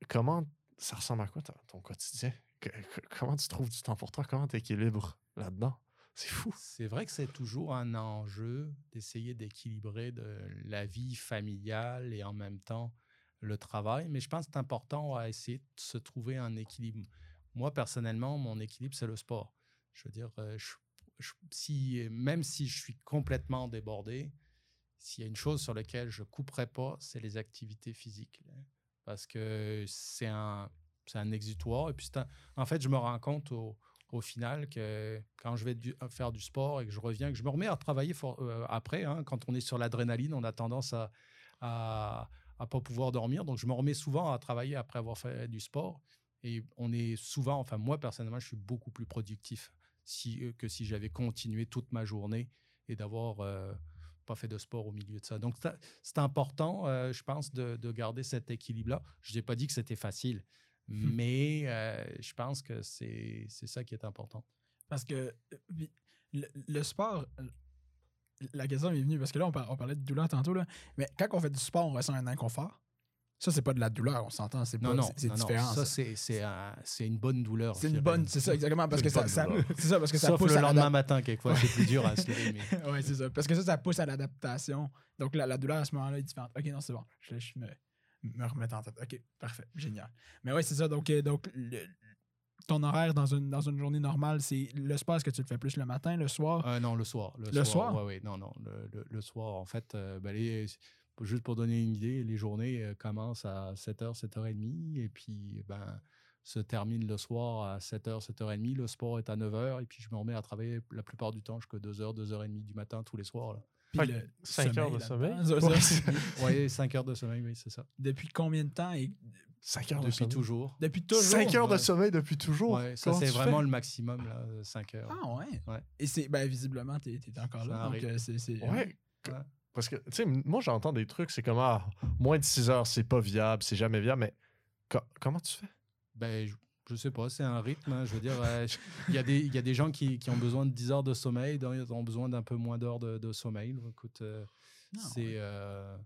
comment ça ressemble à quoi ton, ton quotidien? Que- que- comment tu trouves du temps pour toi? Comment tu équilibres là-dedans? C'est fou. C'est vrai que c'est toujours un enjeu d'essayer d'équilibrer de la vie familiale et en même temps le travail, mais je pense que c'est important à essayer de se trouver un équilibre. Moi, personnellement, mon équilibre, c'est le sport. Je veux dire, euh, si, même si je suis complètement débordé, s'il y a une chose sur laquelle je couperai pas, c'est les activités physiques. Parce que c'est un, un exutoire. Et puis, en fait, je me rends compte au, final que quand je vais faire du sport et que je reviens, que je me remets à travailler euh, après, hein, quand on est sur l'adrénaline, on a tendance à, à pas pouvoir dormir. Donc, je me remets souvent à travailler après avoir fait du sport. Et on est souvent, enfin, moi, personnellement, je suis beaucoup plus productif si, euh, que si j'avais continué toute ma journée et d'avoir euh, pas fait de sport au milieu de ça. Donc, c'est- important, euh, je pense, de, de garder cet équilibre-là. Je n'ai pas dit que c'était facile, mais euh, je pense que c'est ça qui est important. Parce que le, le sport, la question m'est venue parce que là, on, par- on parlait de douleur tantôt, là, mais quand on fait du sport, on ressent un inconfort. Ça, c'est pas de la douleur, on s'entend. C'est Non, pas- non, c'est- c'est non, non, différent. Ça, ça. c'est- c'est un- c'est une bonne douleur. C'est une bonne, c'est ça, exactement, parce C'est que ça, ça- c'est ça, parce que ça Sauf pousse le à lendemain l'adap- matin, quelquefois, c'est plus dur à se lever. Mais... ouais, c'est ça. Parce que ça, ça pousse à l'adaptation. Donc, la, la douleur à ce moment-là est différente. Ok, non, c'est bon. Je, je me, me remettre en tête. Ok, parfait. Génial. Mais ouais, c'est ça. Donc, euh, donc le- ton horaire dans une, dans une journée normale, c'est le sport, est-ce que tu le fais plus le matin, le soir? Euh, non, le soir. Le, Le soir? Oui, oui, non, non. Le, le- le soir, en fait, euh, ben, les- juste pour donner une idée, les journées euh, commencent à 7h, 7h30 et puis ben, se terminent le soir à 7h, 7h30. Le sport est à 9h et puis je me remets à travailler la plupart du temps jusqu'à 2h, 2h30 du matin tous les soirs. Là. Puis le que cinq heures de sommeil? Oui, 5 heures de sommeil, oui, c'est ça. Depuis combien de temps? Et... 5 heures de Depuis sommeil. toujours. Depuis toujours? 5 heures de sommeil depuis toujours. Ouais, ça, c'est vraiment le maximum, là, 5 heures. Ah ouais? Ouais. Et c'est, ben, visiblement, t'es, t'es encore Ça là. Donc, euh, c'est, c'est- Ouais. Ouais. Parce que, tu sais, moi, j'entends des trucs, c'est comme, ah, moins de 6 heures, c'est pas viable, c'est jamais viable, mais co- comment tu fais? Ben, je, je sais pas, c'est un rythme. hein, je veux dire, euh, il y, a des- il y a des gens qui, qui ont besoin de 10 heures de sommeil, d'autres ont besoin d'un peu moins d'heures de, de sommeil. Écoute, euh, Ah, c'est ouais. euh,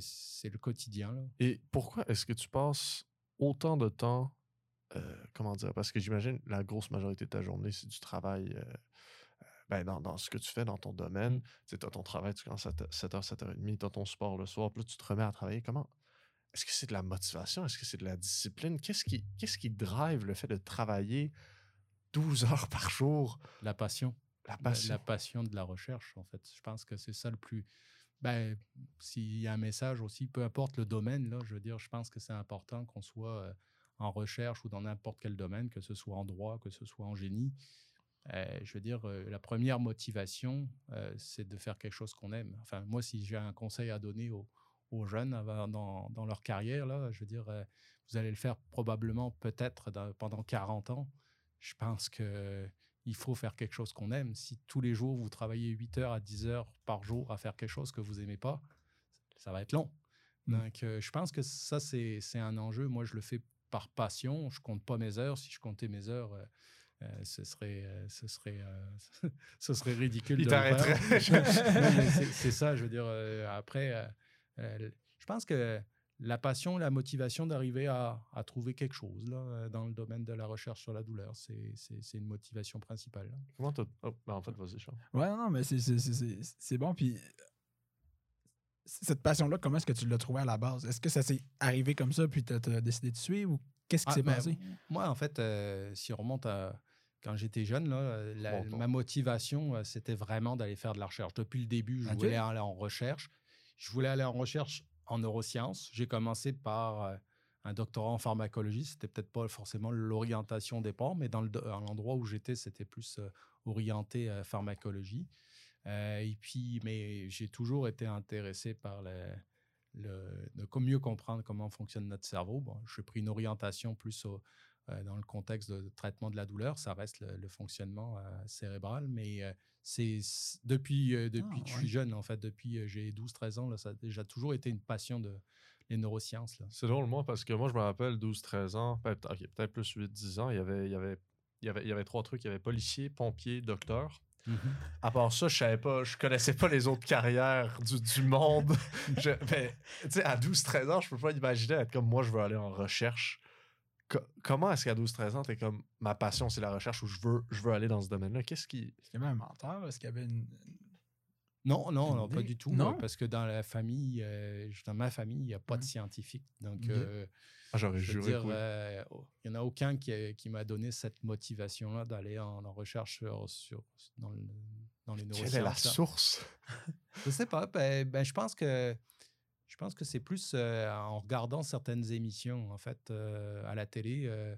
c'est le quotidien. Là. Et pourquoi est-ce que tu passes autant de temps, euh, comment dire, parce que j'imagine la grosse majorité de ta journée, c'est du travail euh, euh, ben, dans, dans ce que tu fais, dans ton domaine. Tu as ton travail, tu commences à 7h, 7h30, tu as ton sport le soir, puis là, tu te remets à travailler. Comment? Est-ce que c'est de la motivation? Est-ce que c'est de la discipline? Qu'est-ce qui, qu'est-ce qui drive le fait de travailler 12 heures par jour? La passion. La La- passion. La, passion de la recherche, en fait. Je pense que c'est ça le plus. Ben, s'il y a un message aussi, peu importe le domaine, là, je veux dire, je pense que c'est important qu'on soit en recherche ou dans n'importe quel domaine, que ce soit en droit, que ce soit en génie. Je veux dire, la première motivation, c'est de faire quelque chose qu'on aime. Enfin, moi, si j'ai un conseil à donner aux, jeunes dans, dans leur carrière, là, je veux dire, vous allez le faire probablement peut-être pendant 40 ans. Je pense que il faut faire quelque chose qu'on aime. Si tous les jours, vous travaillez 8 heures à 10 heures par jour à faire quelque chose que vous n'aimez pas, ça va être long. Mm. Donc, euh, je pense que ça, c'est un enjeu. Moi, je le fais par passion. Je compte pas mes heures. Si je comptais mes heures, euh, euh, ce, serait, euh, ce, serait, ce serait ridicule. Il t'arrêterait. C'est ça, je veux dire. après, je pense que la passion, la motivation d'arriver à, à trouver quelque chose là, euh, dans le domaine de la recherche sur la douleur, c'est une motivation principale. là. Comment t'as. Oh, ben, en fait, vas-y, Charles. Ouais, non, mais c'est, bon. Puis, cette passion-là, comment est-ce que tu l'as trouvée à la base? Est-ce que ça s'est arrivé comme ça, puis tu as décidé de suivre ou qu'est-ce qui Ah, s'est ben, passé? Moi, en fait, euh, si on remonte à quand j'étais jeune, là, euh, la- Bon temps. ma motivation, c'était vraiment d'aller faire de la recherche. Depuis le début, je voulais aller en recherche. Je voulais aller en recherche en neurosciences. J'ai commencé par euh, un doctorat en pharmacologie. C'était peut-être pas forcément l'orientation des départ, mais dans l'endroit où j'étais, c'était plus euh, orienté euh, pharmacologie. Et puis, mais j'ai toujours été intéressé par le, le- mieux comprendre comment fonctionne notre cerveau. Bon, j'ai pris une orientation plus au- dans le contexte de traitement de la douleur, ça reste le, fonctionnement cérébral. Mais c'est depuis, depuis Ah, que je ouais. suis jeune, en fait, depuis j'ai 12-13 ans, là, ça a déjà toujours été une passion de les neurosciences. C'est drôle, moi, parce que moi, je me rappelle 12-13 ans, ben, peut- ok, peut-être plus 8-10 ans, il y avait, il y avait, il y avait, il y avait trois trucs. Il y avait policier, pompier, docteur. À part ça, je savais pas, je connaissais pas les autres carrières du, du monde. Je- mais, tu sais, à 12-13 ans, je peux pas imaginer être comme moi, je veux aller en recherche. Co- comment est-ce qu'à 12-13 ans, t'es comme ma passion, c'est la recherche ou je veux, je veux aller dans ce domaine-là? Qu'est-ce qui. Est-ce qu'il y avait un menteur? Est-ce qu'il y avait une. Non, non, Une non, pas du tout. Non? euh, Parce que dans la famille, euh, dans ma famille, il n'y a pas de Ouais. scientifique. Donc, euh, Ah, j'aurais juré. oui. euh, oh, il n'y en a aucun qui, qui m'a donné cette motivation-là d'aller en, en recherche sur, sur- dans, le- dans les neurosciences. Quelle est la source? Je sais pas. Ben, ben, je pense que je pense que c'est plus euh, en regardant certaines émissions en fait euh, à la télé, euh,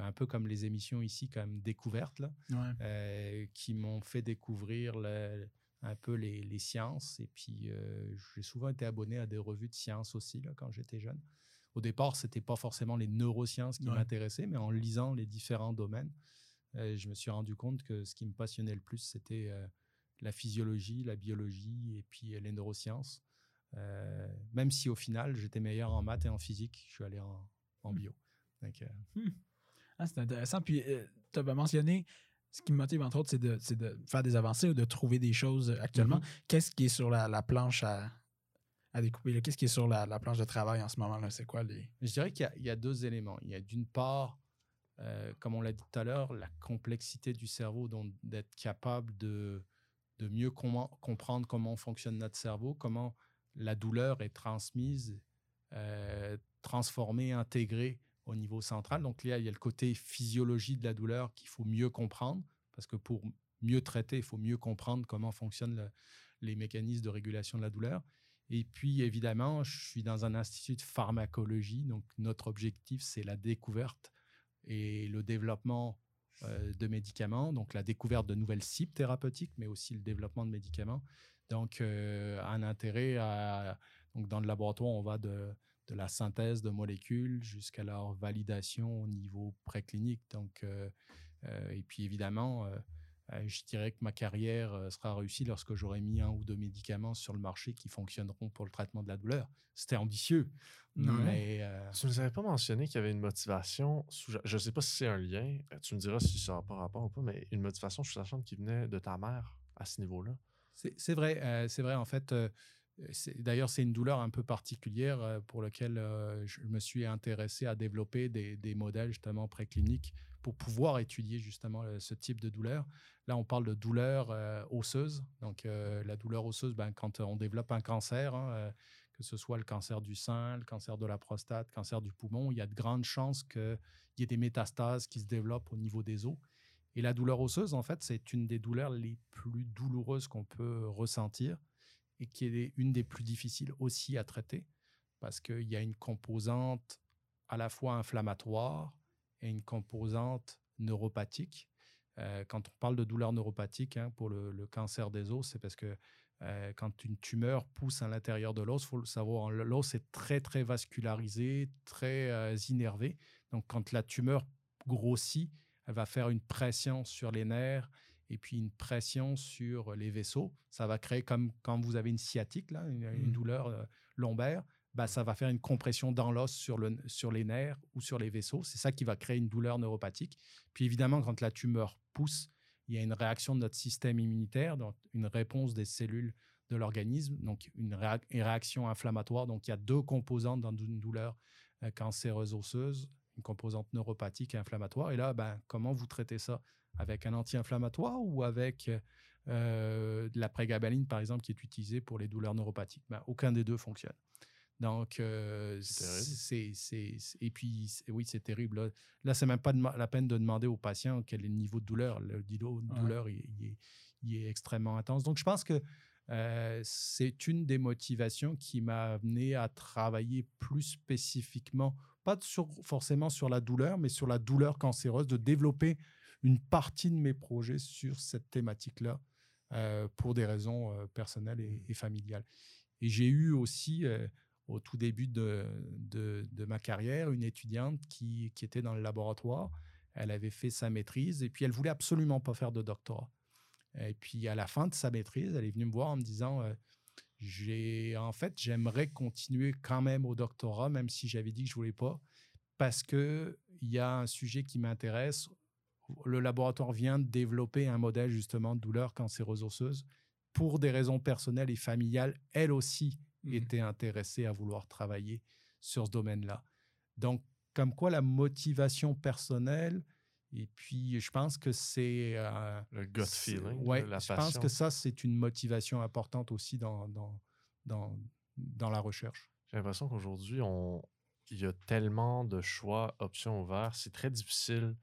un peu comme les émissions ici, comme découvertes là, Ouais. qui m'ont fait découvrir le- un peu les, les sciences. Et puis j'ai souvent été abonné à des revues de sciences aussi là, quand j'étais jeune. Au départ, c'était pas forcément les neurosciences qui Ouais. m'intéressaient, mais en lisant les différents domaines, je me suis rendu compte que ce qui me passionnait le plus, c'était la physiologie, la biologie et puis les neurosciences. Euh, même si au final, j'étais meilleur en maths et en physique, je suis allé en, en Hmm. bio. Donc, euh, Ah, c'est intéressant. Puis, tu as mentionné, ce qui me motive, entre autres, c'est de, faire des avancées ou de trouver des choses euh, actuellement. Qu'est-ce qui est sur la, la planche à, à découper? Qu'est-ce qui est sur la, la planche de travail en ce moment-là? C'est quoi les. Je dirais qu'il y a- il y, a deux éléments. Il y a d'une part, euh, comme on l'a dit tout à l'heure, la complexité du cerveau, donc d'être capable de, de mieux comprendre comment fonctionne notre cerveau, comment la douleur est transmise, euh, transformée, intégrée au niveau central. Donc là, il y a le côté physiologie de la douleur qu'il faut mieux comprendre, parce que pour mieux traiter, il faut mieux comprendre comment fonctionnent le- les mécanismes de régulation de la douleur. Et puis, évidemment, je suis dans un institut de pharmacologie, donc notre objectif, c'est la découverte et le développement euh, de médicaments, donc la découverte de nouvelles cibles thérapeutiques, mais aussi le développement de médicaments. Donc, euh, un intérêt à... Donc, dans le laboratoire, on va de, de la synthèse de molécules jusqu'à leur validation au niveau préclinique. Donc, euh, euh, et puis, évidemment, euh, euh, je dirais que ma carrière euh, sera réussie lorsque j'aurai mis un ou deux médicaments sur le marché qui fonctionneront pour le traitement de la douleur. C'était ambitieux, mais euh, Tu nous avais pas mentionné qu'il y avait une motivation, sous- je sais pas si c'est un lien, euh, tu me diras si ça n'a pas rapport ou pas, mais une motivation sous-jacente qui venait de ta mère à ce niveau-là. C'est vrai. euh, c'est vrai, en fait. euh, D'ailleurs, c'est une douleur un peu particulière euh, pour laquelle je me suis intéressé à développer des, modèles justement précliniques pour pouvoir étudier justement ce type de douleur. Là, on parle de douleur osseuse. Donc, la douleur osseuse, ben, quand on développe un cancer, hein, que ce soit le cancer du sein, le cancer de la prostate, le cancer du poumon, il y a de grandes chances qu'il y ait des métastases qui se développent au niveau des os. Et la douleur osseuse, en fait, c'est une des douleurs les plus douloureuses qu'on peut ressentir et qui est une des plus difficiles aussi à traiter parce qu'il y a une composante à la fois inflammatoire et une composante neuropathique. Euh, quand on parle de douleur neuropathique hein, pour le, cancer des os, c'est parce que euh, quand une tumeur pousse à l'intérieur de l'os, il faut le savoir, l'os est très, très vascularisé, très euh, innervé. Donc, quand la tumeur grossit, elle va faire une pression sur les nerfs et puis une pression sur les vaisseaux. Ça va créer comme quand vous avez une sciatique, là, une, une Mm. douleur euh, lombaire, bah, ça va faire une compression dans l'os sur, le, sur les nerfs ou sur les vaisseaux. C'est ça qui va créer une douleur neuropathique. Puis évidemment, quand la tumeur pousse, il y a une réaction de notre système immunitaire, donc une réponse des cellules de l'organisme, donc une, réa- une réaction inflammatoire. Donc il y a deux composantes dans une douleur euh, cancéreuse osseuse, une composante neuropathique et inflammatoire. Et là, ben, comment vous traitez ça? Avec un anti-inflammatoire ou avec euh, de la prégabaline, par exemple, qui est utilisée pour les douleurs neuropathiques? Ben, Aucun des deux fonctionne. Donc, euh, C'est et puis, oui, c'est terrible. Là, là c'est même pas de la peine de demander au patient quel est le niveau de douleur. Le niveau de Ouais. douleur, il, il est, il est extrêmement intense. Donc, je pense que euh, c'est une des motivations qui m'a amené à travailler plus spécifiquement, pas sur, forcément sur la douleur, mais sur la douleur cancéreuse, de développer une partie de mes projets sur cette thématique-là euh, pour des raisons euh, personnelles et, et familiales. Et j'ai eu aussi, euh, au tout début de, de, ma carrière, une étudiante qui, qui, était dans le laboratoire. Elle avait fait sa maîtrise et puis elle voulait absolument pas faire de doctorat. Et puis à la fin de sa maîtrise, elle est venue me voir en me disant j'ai en fait j'aimerais continuer quand même au doctorat même si j'avais dit que je voulais pas parce que il y a un sujet qui m'intéresse. Le laboratoire vient de développer un modèle justement de douleur cancéreuse osseuse pour des raisons personnelles et familiales. Elle aussi mmh. était intéressée à vouloir travailler sur ce domaine-là. Donc comme quoi la motivation personnelle et puis, je pense que c'est. Euh, le gut feeling. Oui, je pense que ça, c'est une motivation importante aussi dans, dans, dans, dans la recherche. J'ai l'impression qu'aujourd'hui, on... il y a tellement de choix, options ouvertes. C'est très difficile.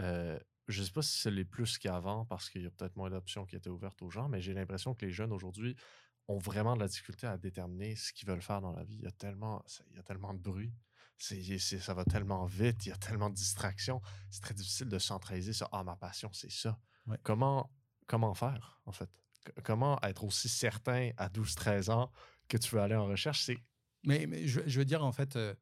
Euh, je ne sais pas si c'est les plus qu'avant parce qu'il y a peut-être moins d'options qui étaient ouvertes aux gens, mais j'ai l'impression que les jeunes aujourd'hui ont vraiment de la difficulté à déterminer ce qu'ils veulent faire dans la vie. Il y a tellement, il y a tellement de bruit ça va tellement vite, il y a tellement de distractions. C'est très difficile de centraliser sur Ah, ma passion, c'est ça. Comment, comment faire, en fait? comment être aussi certain à 12-13 ans que tu veux aller en recherche? C'est... Mais, mais je, veux dire, en fait, euh,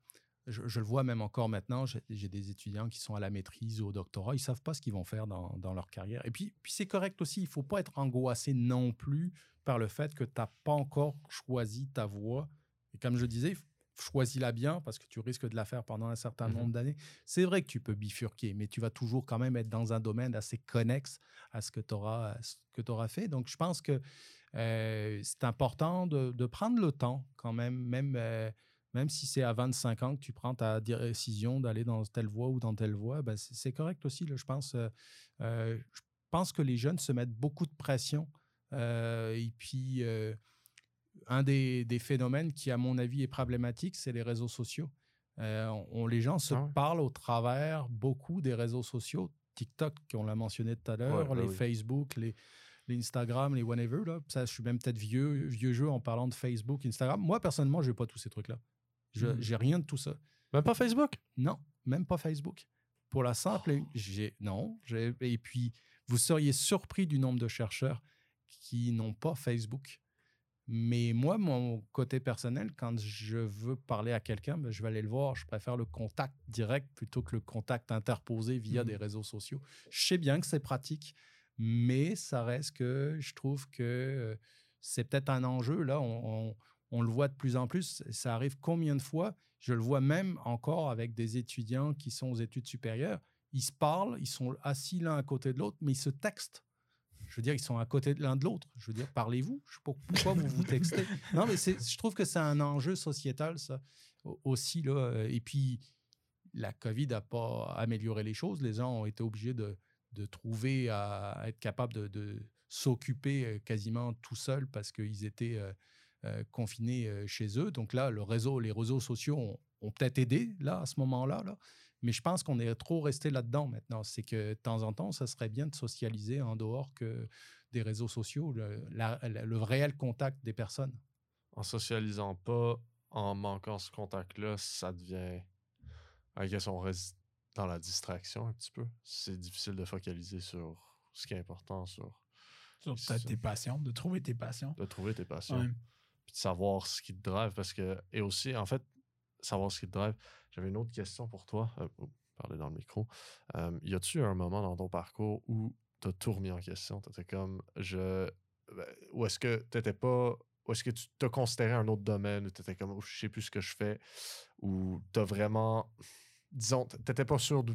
je, le vois même encore maintenant, j'ai, des étudiants qui sont à la maîtrise ou au doctorat, ils ne savent pas ce qu'ils vont faire dans, dans, leur carrière. Et puis, puis c'est correct aussi, il ne faut pas être angoissé non plus par le fait que tu n'as pas encore choisi ta voie. Et comme je disais, choisis-la bien parce que tu risques de la faire pendant un certain mmh nombre d'années. C'est vrai que tu peux bifurquer, mais tu vas toujours quand même être dans un domaine assez connexe à ce que tu auras, auras, fait. Donc, je pense que euh, c'est important de, prendre le temps quand même, même, euh, même si c'est à 25 ans que tu prends ta décision d'aller dans telle voie ou dans telle voie, ben c'est correct aussi. Là, je, pense, euh, je pense que les jeunes se mettent beaucoup de pression. et puis un des, phénomènes qui, à mon avis, est problématique, c'est les réseaux sociaux. Euh, on, les gens se ah parlent au travers beaucoup des réseaux sociaux. TikTok, on l'a mentionné tout à l'heure, les Facebook, les, Instagram, les whatever. Là. Ça, je suis même peut-être vieux, vieux jeu en parlant de Facebook, Instagram. Moi, personnellement, je n'ai pas tous ces trucs-là. Je n'ai hmm. rien de tout ça. Même pas Facebook? Non, même pas Facebook. Pour la simple... j'ai Non. Et puis, vous seriez surpris du nombre de chercheurs qui n'ont pas Facebook. Mais moi, mon côté personnel, quand je veux parler à quelqu'un, ben, je vais aller le voir. Je préfère le contact direct plutôt que le contact interposé via des mmh. réseaux sociaux. Je sais bien que c'est pratique, mais ça reste que je trouve que euh, c'est peut-être un enjeu. Là, on, le voit de plus en plus. Ça arrive combien de fois? Je le vois même encore avec des étudiants qui sont aux études supérieures. Ils se parlent, ils sont assis l'un à côté de l'autre, mais ils se textent. Je veux dire, ils sont à côté de l'un de l'autre. Je veux dire, parlez-vous. Pourquoi vous vous textez Non, mais je trouve que c'est un enjeu sociétal, ça aussi. Là. Et puis, la COVID n'a pas amélioré les choses. Les gens ont été obligés de, trouver à être capables de, de s'occuper euh, quasiment tout seuls parce qu'ils étaient euh, euh, confinés chez eux. Donc là, le réseau, les réseaux sociaux ont, ont peut-être aidé là, à ce moment-là. Là. Mais je pense qu'on est trop resté là-dedans maintenant. C'est que de temps en temps, ça serait bien de socialiser en dehors que des réseaux sociaux, le, réel contact des personnes. En socialisant pas, en manquant ce contact-là, ça devient. I guess on reste dans la distraction un petit peu. C'est difficile de focaliser sur ce qui est important, sur. Sur tes passions, de trouver tes passions. De trouver tes passions. Puis de savoir ce qui te drive. Parce que. Et aussi, en fait, savoir ce qui te drive. J'avais une autre question pour toi. Euh, oh, parler dans le micro. Euh, y a-tu un moment dans ton parcours où tu as tout remis en question? Tu étais comme, je. Ben, ou est-ce que tu n'étais pas. Ou est-ce que tu t'as considéré un autre domaine où tu étais comme, oh, je sais plus ce que je fais? Ou tu as vraiment. Disons, tu n'étais pas sûr d'où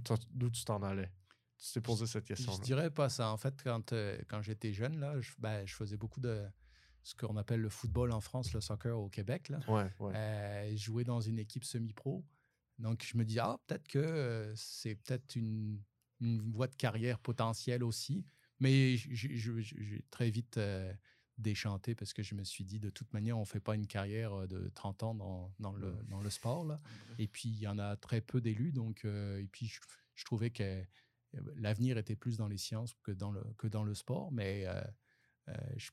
tu t'en allais? Tu t'es posé cette question. -là. Je dirais pas ça. En fait, quand, euh, quand j'étais jeune, là, je, ben, je faisais beaucoup de ce qu'on appelle le football en France, le soccer au Québec. Là. Ouais, ouais. Euh, jouer dans une équipe semi-pro. Donc, je me dis, ah, peut-être que euh, c'est peut-être une, voie de carrière potentielle aussi. Mais j'ai très vite euh, déchanté parce que je me suis dit, de toute manière, on ne fait pas une carrière de 30 ans dans, dans, le, dans le, sport. Là. Et puis, il y en a très peu d'élus. Donc, et puis, je, trouvais que l'avenir était plus dans les sciences que dans le, que dans le sport. Mais je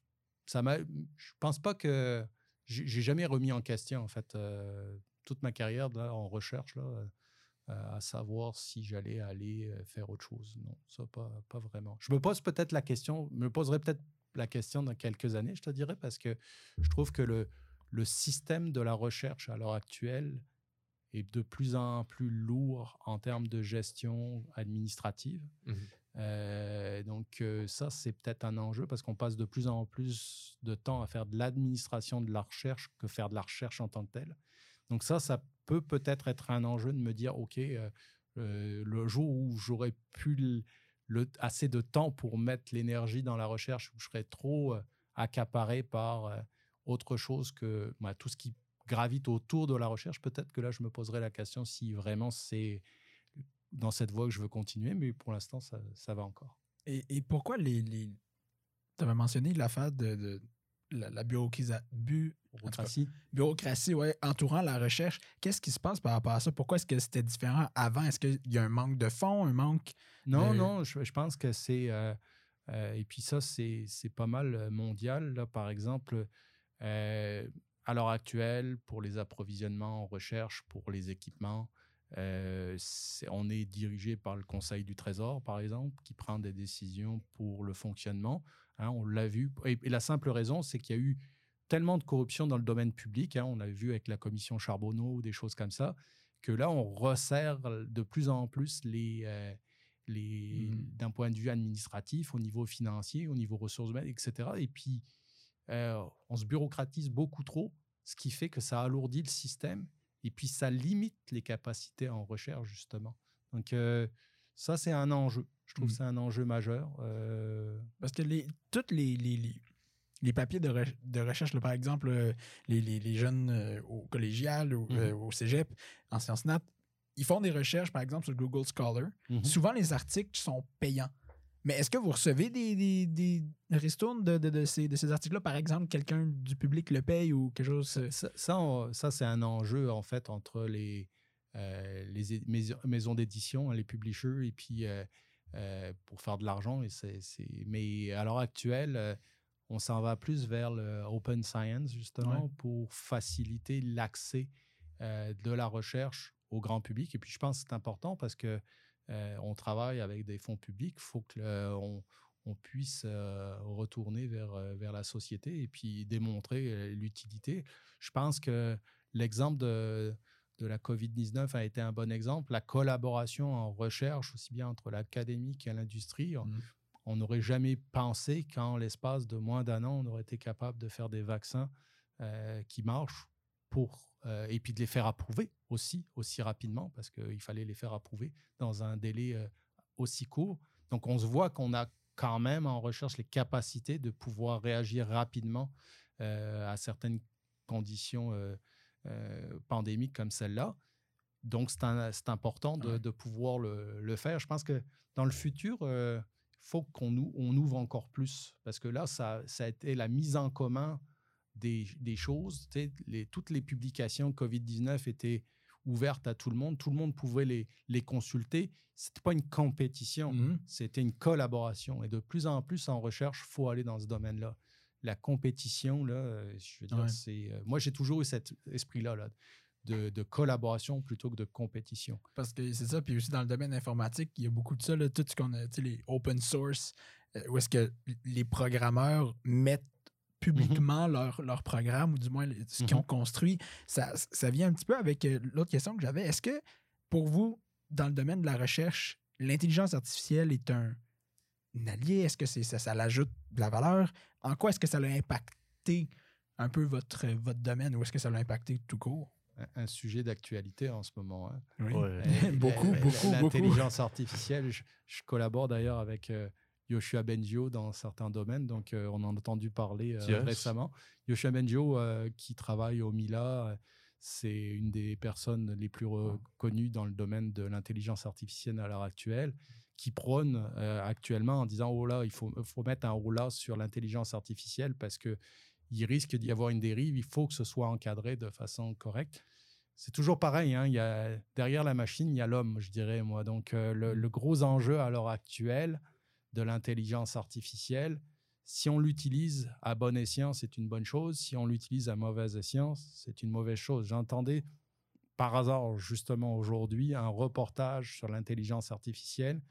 ça m'a. Je pense pas que. J'ai jamais remis en question, en fait, euh, toute ma carrière en recherche, là, euh, à savoir si j'allais aller euh, faire autre chose. Non, ça, pas, pas vraiment. Je me pose peut-être la question, me poserai peut-être la question dans quelques années, je te dirais, parce que je trouve que le, le système de la recherche à l'heure actuelle est de plus en plus lourd en termes de gestion administrative. Mhm. Euh, donc euh, ça, c'est peut-être un enjeu parce qu'on passe de plus en plus de temps à faire de l'administration de la recherche que faire de la recherche en tant que telle. Donc ça, ça peut peut-être être un enjeu de me dire, OK, euh, le jour où j'aurais pu assez de temps pour mettre l'énergie dans la recherche, où je serais trop accaparé par autre chose que bah, tout ce qui gravite autour de la recherche, peut-être que là, je me poserai la question si vraiment c'est dans cette voie que je veux continuer, mais pour l'instant, ça, ça, va encore. Et, pourquoi les. les... Tu avais mentionné l'affaire de, de, la, bureaucratie, bureaucratie ouais, entourant la recherche. Qu'est-ce qui se passe par rapport à ça? Pourquoi est-ce que c'était différent avant? Est-ce qu'il y a un manque de fonds, un manque. Non, non, je, pense que c'est. Euh, euh, et puis ça, c'est pas mal euh, mondial. Là, par exemple, à l'heure actuelle, pour les approvisionnements en recherche, pour les équipements, euh, on est dirigé par le Conseil du Trésor, par exemple, qui prend des décisions pour le fonctionnement. Hein, on l'a vu. Et, la simple raison, c'est qu'il y a eu tellement de corruption dans le domaine public. Hein, on l'a vu avec la commission Charbonneau ou des choses comme ça, que là, on resserre de plus en plus les. Euh, les, mmh. d'un point de vue administratif, au niveau financier, au niveau ressources humaines, etc. Et puis, euh, on se bureaucratise beaucoup trop, ce qui fait que ça alourdit le système et puis ça limite les capacités en recherche, justement. Donc, euh, ça, c'est un enjeu. Je trouve que mmh. c'est un enjeu majeur. Euh. Parce que les, toutes les, les, les, papiers de, de recherche, par exemple, les, les jeunes au collégial ou mmh au cégep, en sciences nat, ils font des recherches, par exemple, sur Google Scholar. Mmh Souvent, les articles sont payants. Mais est-ce que vous recevez des, des, des ristournes de, de, de, ces, de ces articles-là? Par exemple, quelqu'un du public le paye ou quelque chose? Ça, ça, c'est un enjeu, en fait, entre les, euh, les maisons d'édition, les publishers, et puis euh, euh, pour faire de l'argent. Et c'est, Mais à l'heure actuelle, on s'en va plus vers le open science, justement, pour faciliter l'accès de la recherche au grand public. Et puis, je pense que c'est important parce que on travaille avec des fonds publics, il faut qu'on on puisse euh, retourner vers, euh, vers la société et puis démontrer l'utilité. Je pense que l'exemple de, de la COVID-19 a été un bon exemple. La collaboration en recherche, aussi bien entre l'académique et l'industrie, mmh. on n'aurait jamais pensé qu'en l'espace de moins d'un an, on aurait été capable de faire des vaccins qui marchent pour, et puis de les faire approuver aussi, aussi rapidement, parce qu'il fallait les faire approuver dans un délai euh, aussi court. Donc, on se voit qu'on a quand même en recherche les capacités de pouvoir réagir rapidement euh, à certaines conditions euh, pandémiques comme celle-là. Donc, c'est important de, pouvoir le, faire. Je pense que dans le futur, il faut qu'on on ouvre encore plus, parce que là, ça, ça a été la mise en commun des, des choses. Les, toutes les publications COVID-19 étaient ouverte à tout le monde. Tout le monde pouvait les, les consulter. C'était pas une compétition, mmh c'était une collaboration. Et de plus en plus en recherche, faut aller dans ce domaine-là. La compétition, là, euh, je veux dire, c'est. Euh, moi, j'ai toujours eu cet esprit-là, là, de, de, collaboration plutôt que de compétition. Parce que c'est ça. Puis aussi dans le domaine informatique, il y a beaucoup de ça, là, tout ce qu'on a, les open source, euh, où est-ce que les programmeurs mettent publiquement leur, leur, programme, ou du moins ce qu'ils ont mhm. construit. Ça, ça, vient un petit peu avec euh, l'autre question que j'avais. Est-ce que pour vous, dans le domaine de la recherche, l'intelligence artificielle est un, allié? Est-ce que c'est, ça, ça l'ajoute de la valeur? En quoi est-ce que ça a impacté un peu votre, votre domaine ou est-ce que ça l'a impacté tout court? un sujet d'actualité en ce moment. Hein. Oui. beaucoup, beaucoup, L'intelligence artificielle, je, collabore d'ailleurs avec euh, Yoshua Bengio dans certains domaines. Donc, euh, on en a entendu parler euh, récemment. Yoshua Bengio, euh, qui travaille au Mila, c'est une des personnes les plus reconnues dans le domaine de l'intelligence artificielle à l'heure actuelle, qui prône actuellement en disant Oh là, il faut, faut mettre un là sur l'intelligence artificielle parce que il risque d'y avoir une dérive, il faut que ce soit encadré de façon correcte. C'est toujours pareil, hein, il y a, derrière la machine, il y a l'homme, je dirais, moi. Donc, le, le, gros enjeu à l'heure actuelle, de l'intelligence artificielle. Si on l'utilise à bon escient, c'est une bonne chose. Si on l'utilise à mauvaise escient, c'est une mauvaise chose. J'entendais par hasard, justement aujourd'hui, un reportage sur l'intelligence artificielle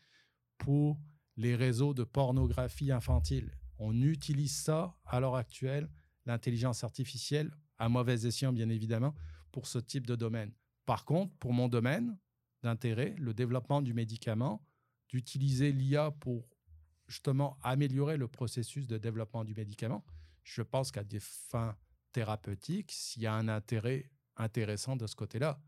pour les réseaux de pornographie infantile. On utilise ça à l'heure actuelle, l'intelligence artificielle, à mauvais escient, bien évidemment, pour ce type de domaine. Par contre, pour mon domaine d'intérêt, le développement du médicament, d'utiliser l'IA pour justement améliorer le processus de développement du médicament, je pense qu'à des fins thérapeutiques, s'il y a un intérêt intéressant de ce côté-là.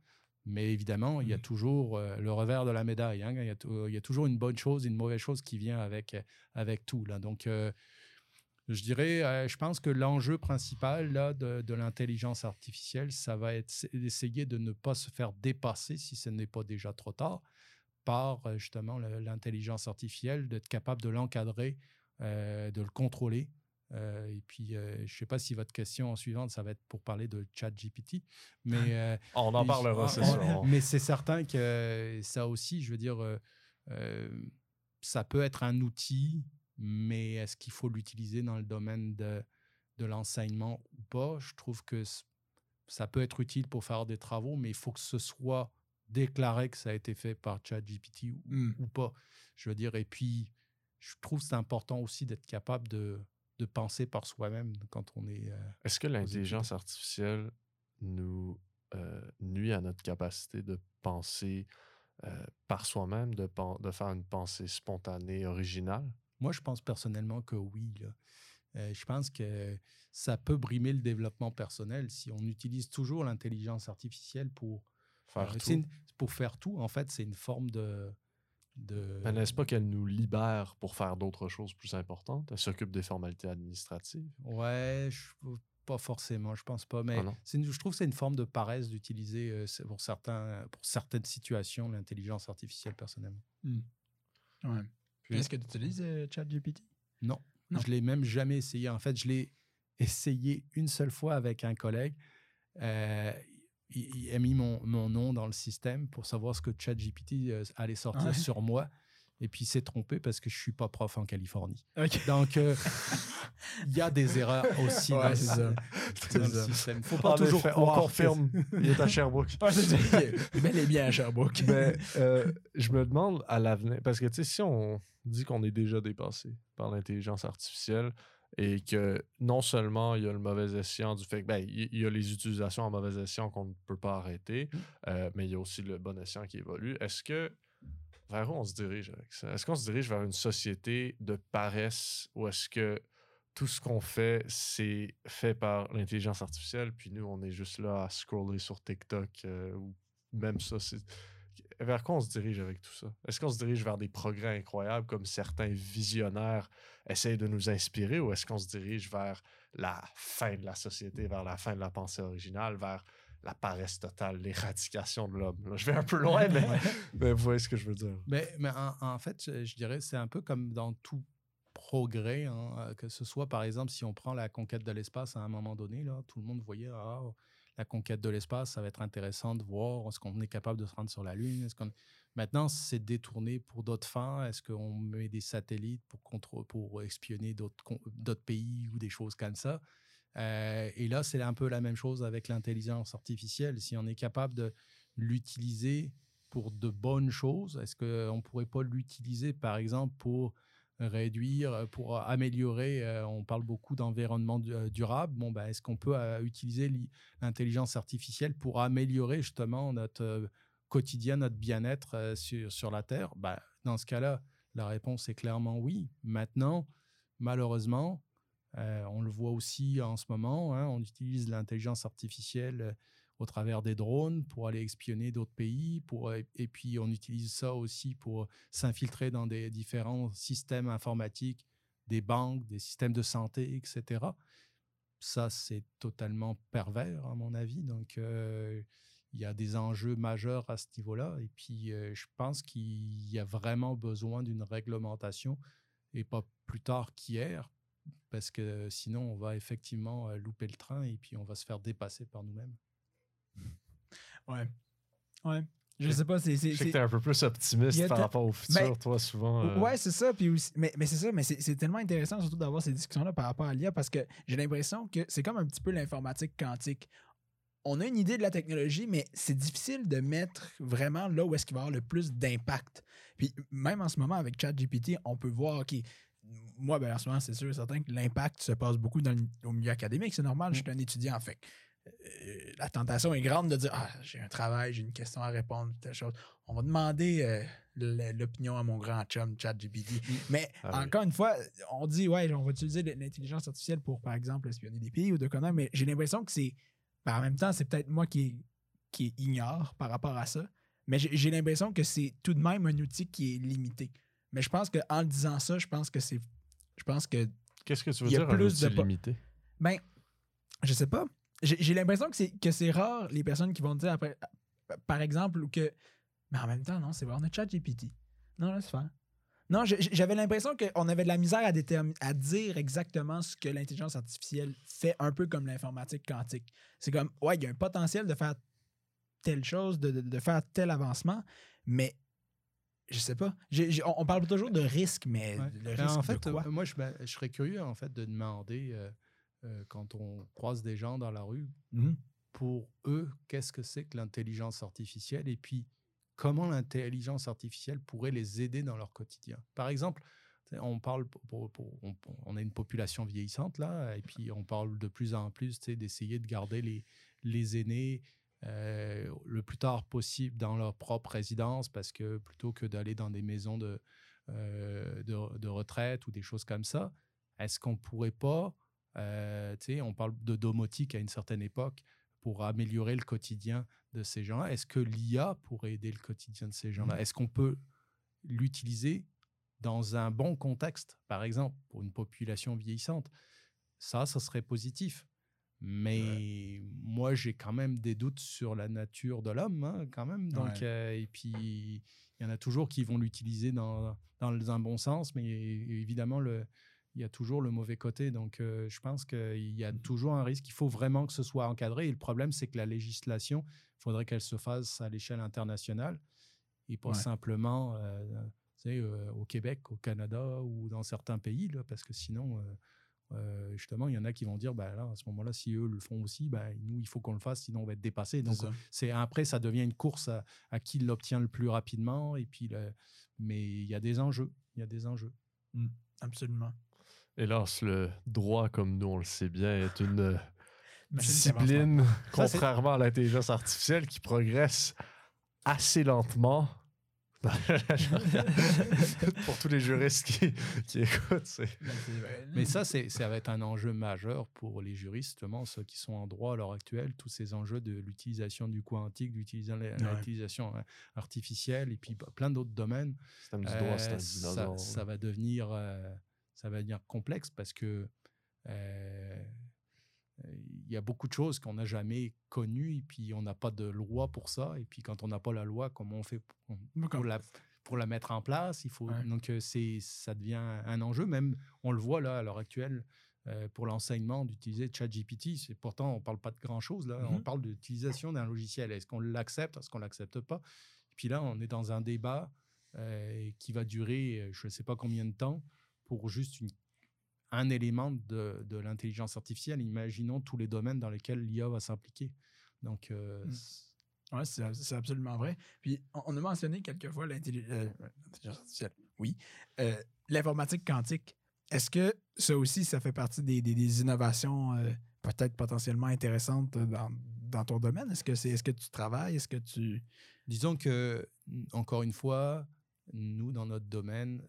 Mais évidemment, il y a toujours euh, le revers de la médaille. hein. Il, y a, tou- il y a toujours une bonne chose et une mauvaise chose qui vient avec, avec tout. Là. Donc, euh, je dirais, euh, je pense que l'enjeu principal là, de, de l'intelligence artificielle, ça va être d'essayer de ne pas se faire dépasser, si ce n'est pas déjà trop tard, par euh, justement l'intelligence artificielle, d'être capable de l'encadrer, euh, de le contrôler. Euh, et puis, euh, je ne sais pas si votre question suivante, ça va être pour parler de ChatGPT, mais euh, On en parlera, ah, c'est sûr. Mais c'est certain que ça aussi, je veux dire, ça peut être un outil, mais est-ce qu'il faut l'utiliser dans le domaine de, de l'enseignement ou pas? Je trouve que ça peut être utile pour faire des travaux, mais il faut que ce soit déclaré que ça a été fait par ChatGPT ou, Mm. ou pas. Je veux dire, et puis, je trouve que c'est important aussi d'être capable de, de penser par soi-même quand on est... euh, Est-ce que l'intelligence artificielle nous euh, nuit à notre capacité de penser euh, par soi-même, de, de faire une pensée spontanée, originale? Moi, je pense personnellement que oui. là. Euh, je pense que ça peut brimer le développement personnel si on utilise toujours l'intelligence artificielle pour Faire une- pour faire tout. En fait, c'est une forme de. de Mais n'est-ce pas qu'elle nous libère pour faire d'autres choses plus importantes? Elle s'occupe des formalités administratives. Ouais, je- pas forcément, je pense pas. Mais Ah une- je trouve que c'est une forme de paresse d'utiliser euh, pour, certains, pour certaines situations l'intelligence artificielle personnellement. Ouais. Puis- Est-ce que tu utilises euh, ChatGPT? Non. Non. Je l'ai même jamais essayé. En fait, je l'ai essayé une seule fois avec un collègue. Euh, il, a mis mon, mon nom dans le système pour savoir ce que ChatGPT euh, allait sortir Ouais. sur moi. Et puis, il s'est trompé parce que je suis pas prof en Californie. Donc, euh, il y a des erreurs aussi Ouais, dans, ça. dans le système. faut pas En toujours effet, croire on confirme. Il est à Sherbrooke. Ça. Bel et bien à Sherbrooke. Mais euh, je me demande à l'avenir, parce que tu sais, si on dit qu'on est déjà dépassé par l'intelligence artificielle et que non seulement il y a le mauvais escient du fait que ben, il y a les utilisations en mauvais escient qu'on ne peut pas arrêter, euh, mais il y a aussi le bon escient qui évolue. Est-ce que vers où on se dirige avec ça? Est-ce qu'on se dirige vers une société de paresse ou est-ce que tout ce qu'on fait, c'est fait par l'intelligence artificielle, puis nous, on est juste là à scroller sur TikTok euh, ou même ça, c'est vers quoi on se dirige avec tout ça? Est-ce qu'on se dirige vers des progrès incroyables comme certains visionnaires essayent de nous inspirer ou est-ce qu'on se dirige vers la fin de la société, vers la fin de la pensée originale, vers la paresse totale, l'éradication de l'homme? Je vais un peu loin, mais, mais vous voyez ce que je veux dire. Mais, mais en, en fait, je, je dirais, c'est un peu comme dans tout progrès, hein, euh, que ce soit par exemple si on prend la conquête de l'espace à un moment donné, là, tout le monde voyait ah, la conquête de l'espace, ça va être intéressant de voir est-ce qu'on est capable de se rendre sur la Lune? Maintenant, c'est détourné pour d'autres fins? Est-ce qu'on met des satellites pour, contrô- pour espionner d'autres, d'autres pays ou des choses comme ça? Euh, et là, c'est un peu la même chose avec l'intelligence artificielle. Si on est capable de l'utiliser pour de bonnes choses, est-ce qu'on ne pourrait pas l'utiliser, par exemple, pour réduire, pour améliorer, euh, on parle beaucoup d'environnement du- euh, durable, bon, ben, est-ce qu'on peut euh, utiliser l'i- l'intelligence artificielle pour améliorer justement notre euh, quotidien, notre bien-être euh, sur, sur la Terre? Ben, Dans ce cas-là, la réponse est clairement oui. Maintenant, malheureusement, euh, on le voit aussi en ce moment, hein, on utilise l'intelligence artificielle euh, au travers des drones pour aller espionner d'autres pays, et puis on utilise ça aussi pour s'infiltrer dans des différents systèmes informatiques, des banques, des systèmes de santé, etc. Ça, c'est totalement pervers, à mon avis. Donc, euh, il y a des enjeux majeurs à ce niveau-là. Et puis, euh, je pense qu'il y a vraiment besoin d'une réglementation et pas plus tard qu'hier, parce que sinon, on va effectivement euh, louper le train et puis on va se faire dépasser par nous-mêmes. Ouais. Ouais. Je sais pas, c'est. c'est- Je sais que t'es un peu plus optimiste par rapport au futur, Ben, toi, souvent. euh, Ouais, c'est ça. Puis aussi- mais, mais c'est ça, mais c'est c'est tellement intéressant surtout d'avoir ces discussions-là par rapport à l'IA parce que j'ai l'impression que c'est comme un petit peu l'informatique quantique. On a une idée de la technologie, mais c'est difficile de mettre vraiment là où est-ce qu'il va y avoir le plus d'impact. Puis même en ce moment, avec ChatGPT, on peut voir, OK, moi, ben, en ce moment, c'est sûr et certain que l'impact se passe beaucoup dans le- au milieu académique. C'est normal, je suis un étudiant. Fait que, euh, la tentation est grande de dire Ah, j'ai un travail, j'ai une question à répondre, telle chose. On va demander euh, l'opinion à mon grand chum, ChatGPT. Mais Ah oui. encore une fois, on dit Ouais, on va utiliser l'intelligence artificielle pour, par exemple, espionner des pays ou de connaître, mais j'ai l'impression que c'est. ben, en même temps, c'est peut-être moi qui, qui ignore par rapport à ça. Mais j'ai l'impression que c'est tout de même un outil qui est limité. Mais je pense qu'en disant ça, je pense que c'est. Je pense que Qu'est-ce que tu veux dire, un plus outil de limité? ben, je sais pas. J'ai l'impression que c'est que c'est rare les personnes qui vont dire après, par exemple, ou que. Mais en même temps, non, c'est vrai, on a ChatGPT. Non, laisse faire. Non, j'avais l'impression qu'on avait de la misère à, dire exactement ce que l'intelligence artificielle fait, un peu comme l'informatique quantique. C'est comme, ouais, il y a un potentiel de faire telle chose, de, de- de faire tel avancement, mais je sais pas. J'ai- on, on parle toujours de risque, mais Ouais. le Ben, risque en fait, de quoi? moi, je, me- je serais curieux en fait de demander euh, euh, quand on croise des gens dans la rue, Mhm. pour eux, qu'est-ce que c'est que l'intelligence artificielle et puis comment l'intelligence artificielle pourrait les aider dans leur quotidien. Par exemple, on parle, pour- pour- pour- on, on a une population vieillissante là, et puis on parle de plus en plus d'essayer de garder les, les aînés euh, le plus tard possible dans leur propre résidence parce que plutôt que d'aller dans des maisons de, euh, de, de retraite ou des choses comme ça, est-ce qu'on pourrait pas, euh, on parle de domotique à une certaine époque pour améliorer le quotidien de ces gens-là. Est-ce que l'IA pourrait aider le quotidien de ces gens-là? Est-ce qu'on peut l'utiliser dans un bon contexte, par exemple, pour une population vieillissante? Ça, ça serait positif. Mais moi, j'ai quand même des doutes sur la nature de l'homme, hein, quand même. Donc, Ouais. euh, et puis, il y en a toujours qui vont l'utiliser dans, dans un bon sens, mais évidemment, le, il y a toujours le mauvais côté. Donc, euh, je pense qu'il y a toujours un risque. Il faut vraiment que ce soit encadré. Et le problème, c'est que la législation, il faudrait qu'elle se fasse à l'échelle internationale et pas Ouais. simplement euh, euh, au Québec, au Canada ou dans certains pays, là, parce que sinon, justement, il y en a qui vont dire, bah, là, à ce moment-là, si eux le font aussi, bah, nous, il faut qu'on le fasse, sinon on va être dépassé. Donc, C'est après, ça devient une course à, à qui l'obtient le plus rapidement. Et puis, mais il y a des enjeux. Il y a des enjeux. Absolument. Hélas, le droit, comme nous on le sait bien, est une euh, avance discipline, contrairement à l'intelligence artificielle, qui progresse assez lentement. Pour tous les juristes qui, qui écoutent, c'est Mais ça, c'est, ça va être un enjeu majeur pour les juristes, justement, ceux qui sont en droit à l'heure actuelle, tous ces enjeux de l'utilisation du quantique, de l'utilisation l'utilisation euh, artificielle et puis bah, plein d'autres domaines. Euh, un ça, ça va devenir, euh, ça va devenir complexe parce que euh, il y a beaucoup de choses qu'on n'a jamais connues et puis on n'a pas de loi pour ça. Et puis quand on n'a pas la loi, comment on fait pour, pour la, pour la mettre en place? Il faut Ouais. donc euh, c'est ça devient un enjeu. Même on le voit là à l'heure actuelle. euh, pour l'enseignement d'utiliser ChatGPT, c'est pourtant on parle pas de grand chose là, on Mhm. parle d'utilisation d'un logiciel. Est-ce qu'on l'accepte, est-ce qu'on l'accepte pas? Et puis là, on est dans un débat euh, qui va durer, je ne sais pas combien de temps, pour juste une- un élément de, de l'intelligence artificielle. Imaginons tous les domaines dans lesquels l'IA va s'impliquer. Donc, euh, Mm. Oui, c'est absolument vrai. Puis, on, on a mentionné quelquefois euh, l'intelligence artificielle. Oui. Euh, L'informatique quantique. Est-ce que ça aussi, ça fait partie des, des- des innovations euh, peut-être potentiellement intéressantes dans, dans ton domaine? Est-ce que, c'est, est-ce que tu travailles? Est-ce que tu. disons que, encore une fois, nous, dans notre domaine,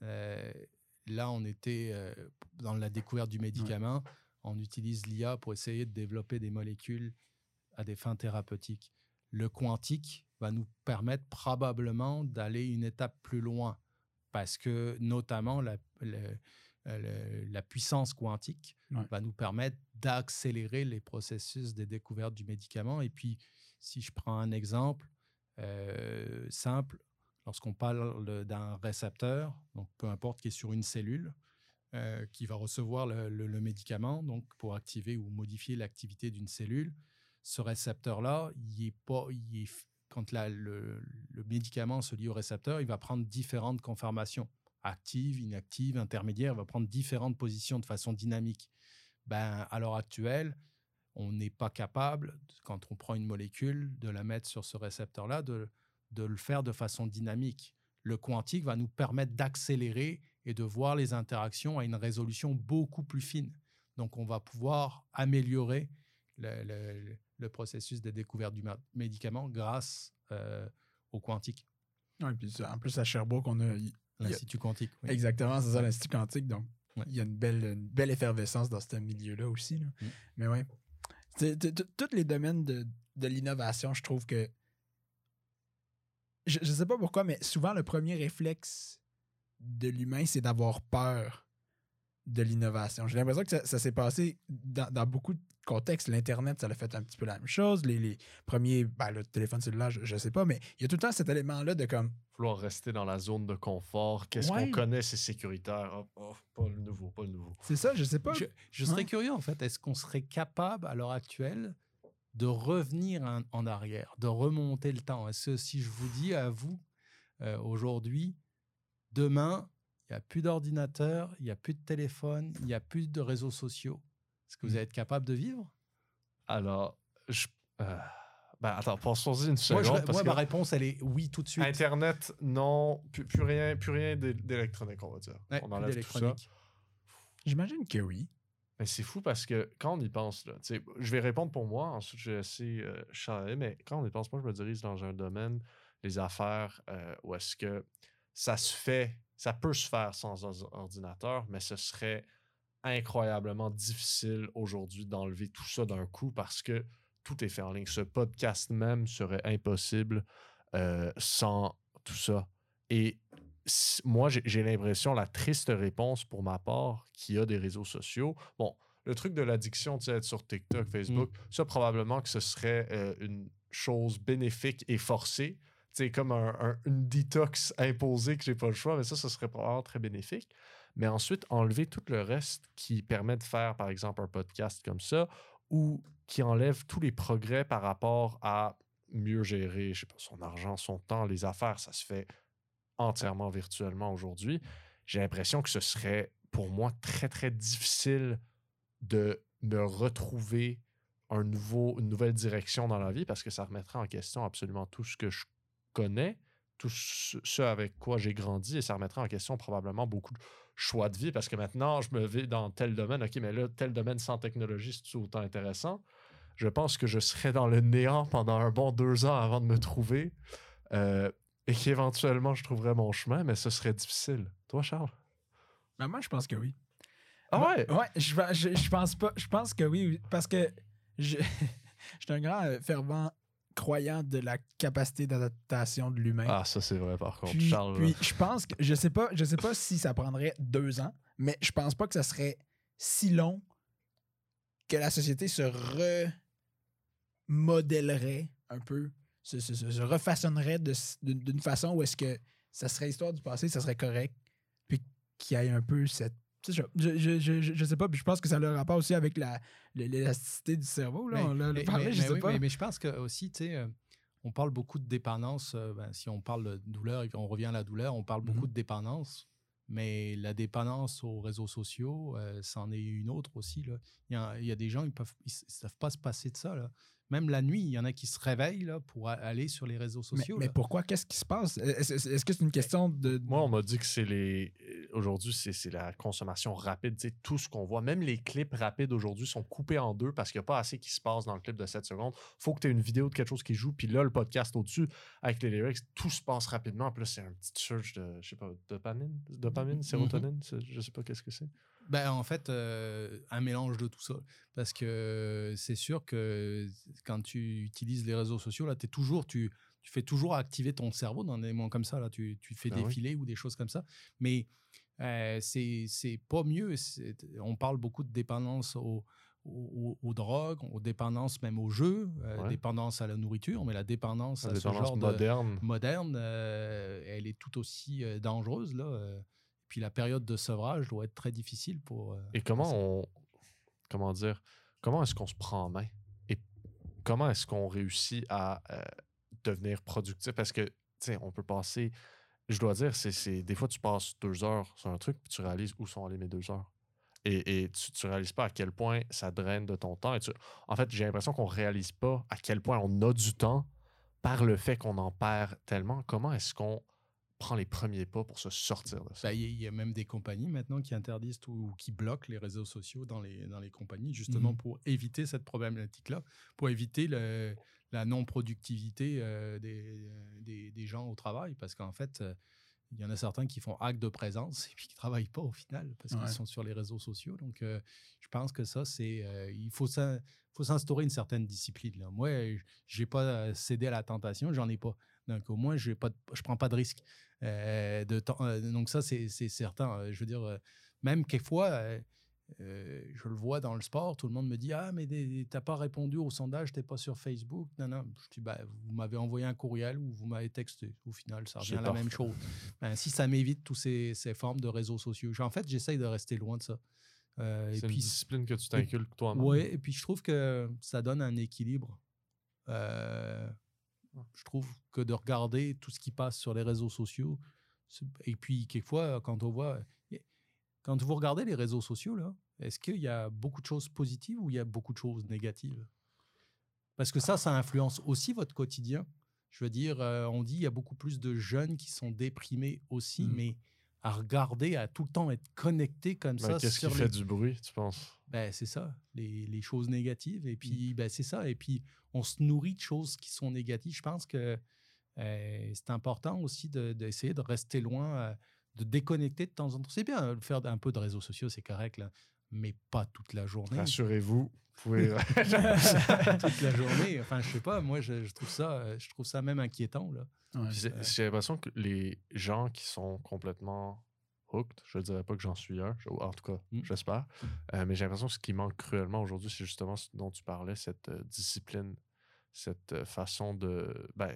là, on était euh, dans la découverte du médicament. On utilise l'IA pour essayer de développer des molécules à des fins thérapeutiques. Le quantique va nous permettre probablement d'aller une étape plus loin parce que notamment la, le- le- la puissance quantique Ouais. va nous permettre d'accélérer les processus de découverte du médicament. Et puis, si je prends un exemple euh, simple, lorsqu'on parle d'un récepteur, donc peu importe qui est sur une cellule, euh, qui va recevoir le, médicament, donc pour activer ou modifier l'activité d'une cellule, ce récepteur-là, il est quand le, le médicament se lie au récepteur, il va prendre différentes conformations, active, inactive, intermédiaire, il va prendre différentes positions de façon dynamique. Ben, à l'heure actuelle, on n'est pas capable, quand on prend une molécule, de la mettre sur ce récepteur-là, de, de le faire de façon dynamique. Le quantique va nous permettre d'accélérer et de voir les interactions à une résolution beaucoup plus fine. Donc, on va pouvoir améliorer le, le- le processus de découverte du médicament grâce euh, au quantique, Ouais, puis en plus, à Sherbrooke, on a. l'Institut quantique. oui. Exactement, c'est ça, l'Institut quantique. Donc, Ouais. il y a une belle, une belle effervescence dans ce milieu-là aussi. là. Mm. Mais t- Tous les domaines de, de l'innovation, je trouve que. Je, je sais pas pourquoi, mais souvent, le premier réflexe de l'humain, c'est d'avoir peur de l'innovation. J'ai l'impression que ça, ça s'est passé dans, dans beaucoup de contextes. L'Internet, ça a fait un petit peu la même chose. Les, les premiers, ben, le téléphone cellulaire, je, je sais pas, mais il y a tout le temps cet élément-là de comme. Vouloir rester dans la zone de confort. Qu'est-ce Ouais. qu'on connaît, c'est sécuritaire. Oh, oh, pas le nouveau, pas le nouveau. C'est ça, je sais pas. Je, je serais curieux, en fait, est-ce qu'on serait capable, à l'heure actuelle, de revenir en, en arrière, de remonter le temps Est-ce que si je vous dis à vous, euh, aujourd'hui, demain, il n'y a plus d'ordinateur, il n'y a plus de téléphone, il n'y a plus de réseaux sociaux, est-ce que vous Mm. allez être capable de vivre? Alors, je. euh, ben, attends, pensons-y une Moi, seconde. je- parce moi, que ma réponse, elle est oui tout de suite. Internet, non. Plus, plus rien, plus rien d'é- d'électronique, on va dire. Ouais, on plus enlève tout ça. d'électronique. J'imagine que oui. Mais c'est fou parce que quand on y pense, là, je vais répondre pour moi, ensuite je vais laisser euh, Charles, mais quand on y pense, moi je me dirige dans un domaine, les affaires, euh, où est-ce que ça se fait, ça peut se faire sans or- ordinateur, mais ce serait incroyablement difficile aujourd'hui d'enlever tout ça d'un coup parce que tout est fait en ligne. Ce podcast même serait impossible euh, sans tout ça. Et moi, j'ai l'impression, la triste réponse pour ma part, qui a des réseaux sociaux. Bon, le truc de l'addiction, tu sais, être sur TikTok, Facebook, ça, probablement que ce serait euh, une chose bénéfique et forcée. Tu sais, comme un- un- une détox imposée que j'ai pas le choix, mais ça, ce serait probablement très bénéfique. Mais ensuite, enlever tout le reste qui permet de faire, par exemple, un podcast comme ça, ou qui enlève tous les progrès par rapport à mieux gérer, je sais pas, son argent, son temps, les affaires, ça se fait entièrement virtuellement aujourd'hui. J'ai l'impression que ce serait pour moi très, très difficile de me retrouver une nouvelle direction dans la vie parce que ça remettrait en question absolument tout ce que je connais, tout ce, avec quoi j'ai grandi et ça remettrait en question probablement beaucoup de choix de vie parce que maintenant, je me vais dans tel domaine, OK, mais là, tel domaine sans technologie, c'est autant intéressant. Je pense que je serais dans le néant pendant un bon deux ans avant de me trouver euh, et qu'éventuellement, je trouverais mon chemin, mais ce serait difficile. Toi, Charles? Ben, moi, je pense que oui. Ah Moi- ouais? Ouais, je, je, je pense pas. Je pense que oui, parce que je, je suis un grand euh, fervent croyant de la capacité d'adaptation de l'humain. Ah, ça, c'est vrai, par contre. puis, Charles, puis je pense que je sais pas, je sais pas si ça prendrait deux ans, mais je pense pas que ça serait si long que la société se remodèlerait un peu, se, se- se- refaçonnerait d'une façon où est-ce que ça serait histoire du passé, ça serait correct, puis qu'il y ait un peu cette. Je, je, je, je- je sais pas, puis je pense que ça a le rapport aussi avec la- l'élasticité du cerveau. Là. Mais- on l'a parlé, mais- je mais sais oui, pas. Mais, je pense que aussi, tu sais, euh, on parle beaucoup de dépendance. euh, ben, si on parle de douleur, et on revient à la douleur, on parle beaucoup Mhm. de dépendance. Mais la dépendance aux réseaux sociaux, euh, c'en est une autre aussi. Là. Il, y a, il y a des gens, ils s- ils savent pas se passer de ça. Là. Même la nuit, il y en a qui se réveillent là, pour aller sur les réseaux sociaux. mais pourquoi? Qu'est-ce qui se passe? Est-ce est-ce que c'est une question de. Moi, on m'a dit que c'est les. euh, Aujourd'hui, c'est c'est la consommation rapide. Tu sais, tout ce qu'on voit, même les clips rapides aujourd'hui sont coupés en deux parce qu'il n'y a pas assez qui se passe dans le clip de 7 secondes. faut que tu aies une vidéo de quelque chose qui joue. Puis là, le podcast au-dessus, avec les lyrics, tout se passe rapidement. Puis là, c'est un petit surge de, je sais pas, dopamine, dopamine, sérotonine, c'est- je sais pas qu'est-ce que c'est. Ben, en fait, euh, un mélange de tout ça. Parce que c'est sûr que quand tu utilises les réseaux sociaux, là, es toujours, tu, tu fais toujours activer ton cerveau dans des moments comme ça. Là, tu, tu fais Ah oui. défiler ou des choses comme ça. Mais euh, c'est pas mieux. On parle beaucoup de dépendance aux, aux, aux drogues, aux dépendances même aux jeux, euh, Ouais. dépendance à la nourriture, mais la dépendance La à ce dépendance genre de, moderne. moderne, euh, elle est tout aussi euh, dangereuse. Là. Puis la période de sevrage doit être très difficile pour. euh, Et comment on. Comment dire Comment est-ce qu'on se prend en main? Et comment est-ce qu'on réussit à euh, devenir productif? Parce que, tu sais, on peut passer. Je dois dire, c'est, c'est- des fois, tu passes deux heures sur un truc, puis tu réalises où sont allées mes deux heures. Et, et tu, tu réalises pas à quel point ça draine de ton temps. Et tu- en fait, j'ai l'impression qu'on réalise pas à quel point on a du temps par le fait qu'on en perd tellement. Comment est-ce qu'on prend les premiers pas pour se sortir de ça? Ben, Il y, a même des compagnies maintenant qui interdisent ou qui bloquent les réseaux sociaux dans les, dans les compagnies, justement Mhm. pour éviter cette problématique-là, pour éviter le- la non-productivité euh, des, des, des gens au travail. Parce qu'en fait, euh, il y en a certains qui font acte de présence et puis qui ne travaillent pas au final parce Ouais. qu'ils sont sur les réseaux sociaux. Donc, euh, je pense que ça, c'est. euh, il faut faut s'instaurer une certaine discipline. Là. Moi, je n'ai pas euh, cédé à la tentation, j'en ai pas. Donc, au moins, je ne prends pas de risque. Euh, de temps- euh, donc, ça, c'est certain. Euh, Je veux dire, euh, même quelquefois, je le vois dans le sport, tout le monde me dit Ah, mais tu n'as pas répondu au sondage, tu n'es pas sur Facebook. Non, non. Je dis bah, Vous m'avez envoyé un courriel ou vous m'avez texté. Au final, ça revient à la même chose. Ben, si ça m'évite toutes ces, ces formes de réseaux sociaux. En fait, j'essaye de rester loin de ça. Euh, C'est une discipline que tu t'inculques toi-même. Ouais, et puis je trouve que ça donne un équilibre. Euh, je trouve que de regarder tout ce qui passe sur les réseaux sociaux, et puis quelquefois, quand on voit. Quand vous regardez les réseaux sociaux, là, est-ce qu'il y a beaucoup de choses positives ou il y a beaucoup de choses négatives? Parce que ça, ça influence aussi votre quotidien. Je veux dire, euh, on dit il y a beaucoup plus de jeunes qui sont déprimés aussi, Mhm. mais à regarder, à tout le temps être connecté comme Mais ça Qu'est-ce qui les fait du bruit, tu penses? Ben, c'est ça, les, les choses négatives. Et Mmh. puis, ben, c'est ça. Et puis, on se nourrit de choses qui sont négatives. Je pense que euh, c'est important aussi de- d'essayer de, rester loin, euh, de déconnecter de temps en temps. C'est bien euh, de faire un peu de réseaux sociaux, c'est correct, là, mais pas toute la journée. Rassurez-vous, vous pouvez. toute la journée. Enfin, je sais pas, moi, je, je trouve, ça, euh, je trouve ça même inquiétant. Là. Ouais. J'ai l'impression que les gens qui sont complètement hooked, je ne dirais pas que j'en suis un, en tout cas, Mm. j'espère, euh, mais j'ai l'impression que ce qui manque cruellement aujourd'hui, c'est justement ce dont tu parlais, cette euh, discipline, cette euh, façon de ben,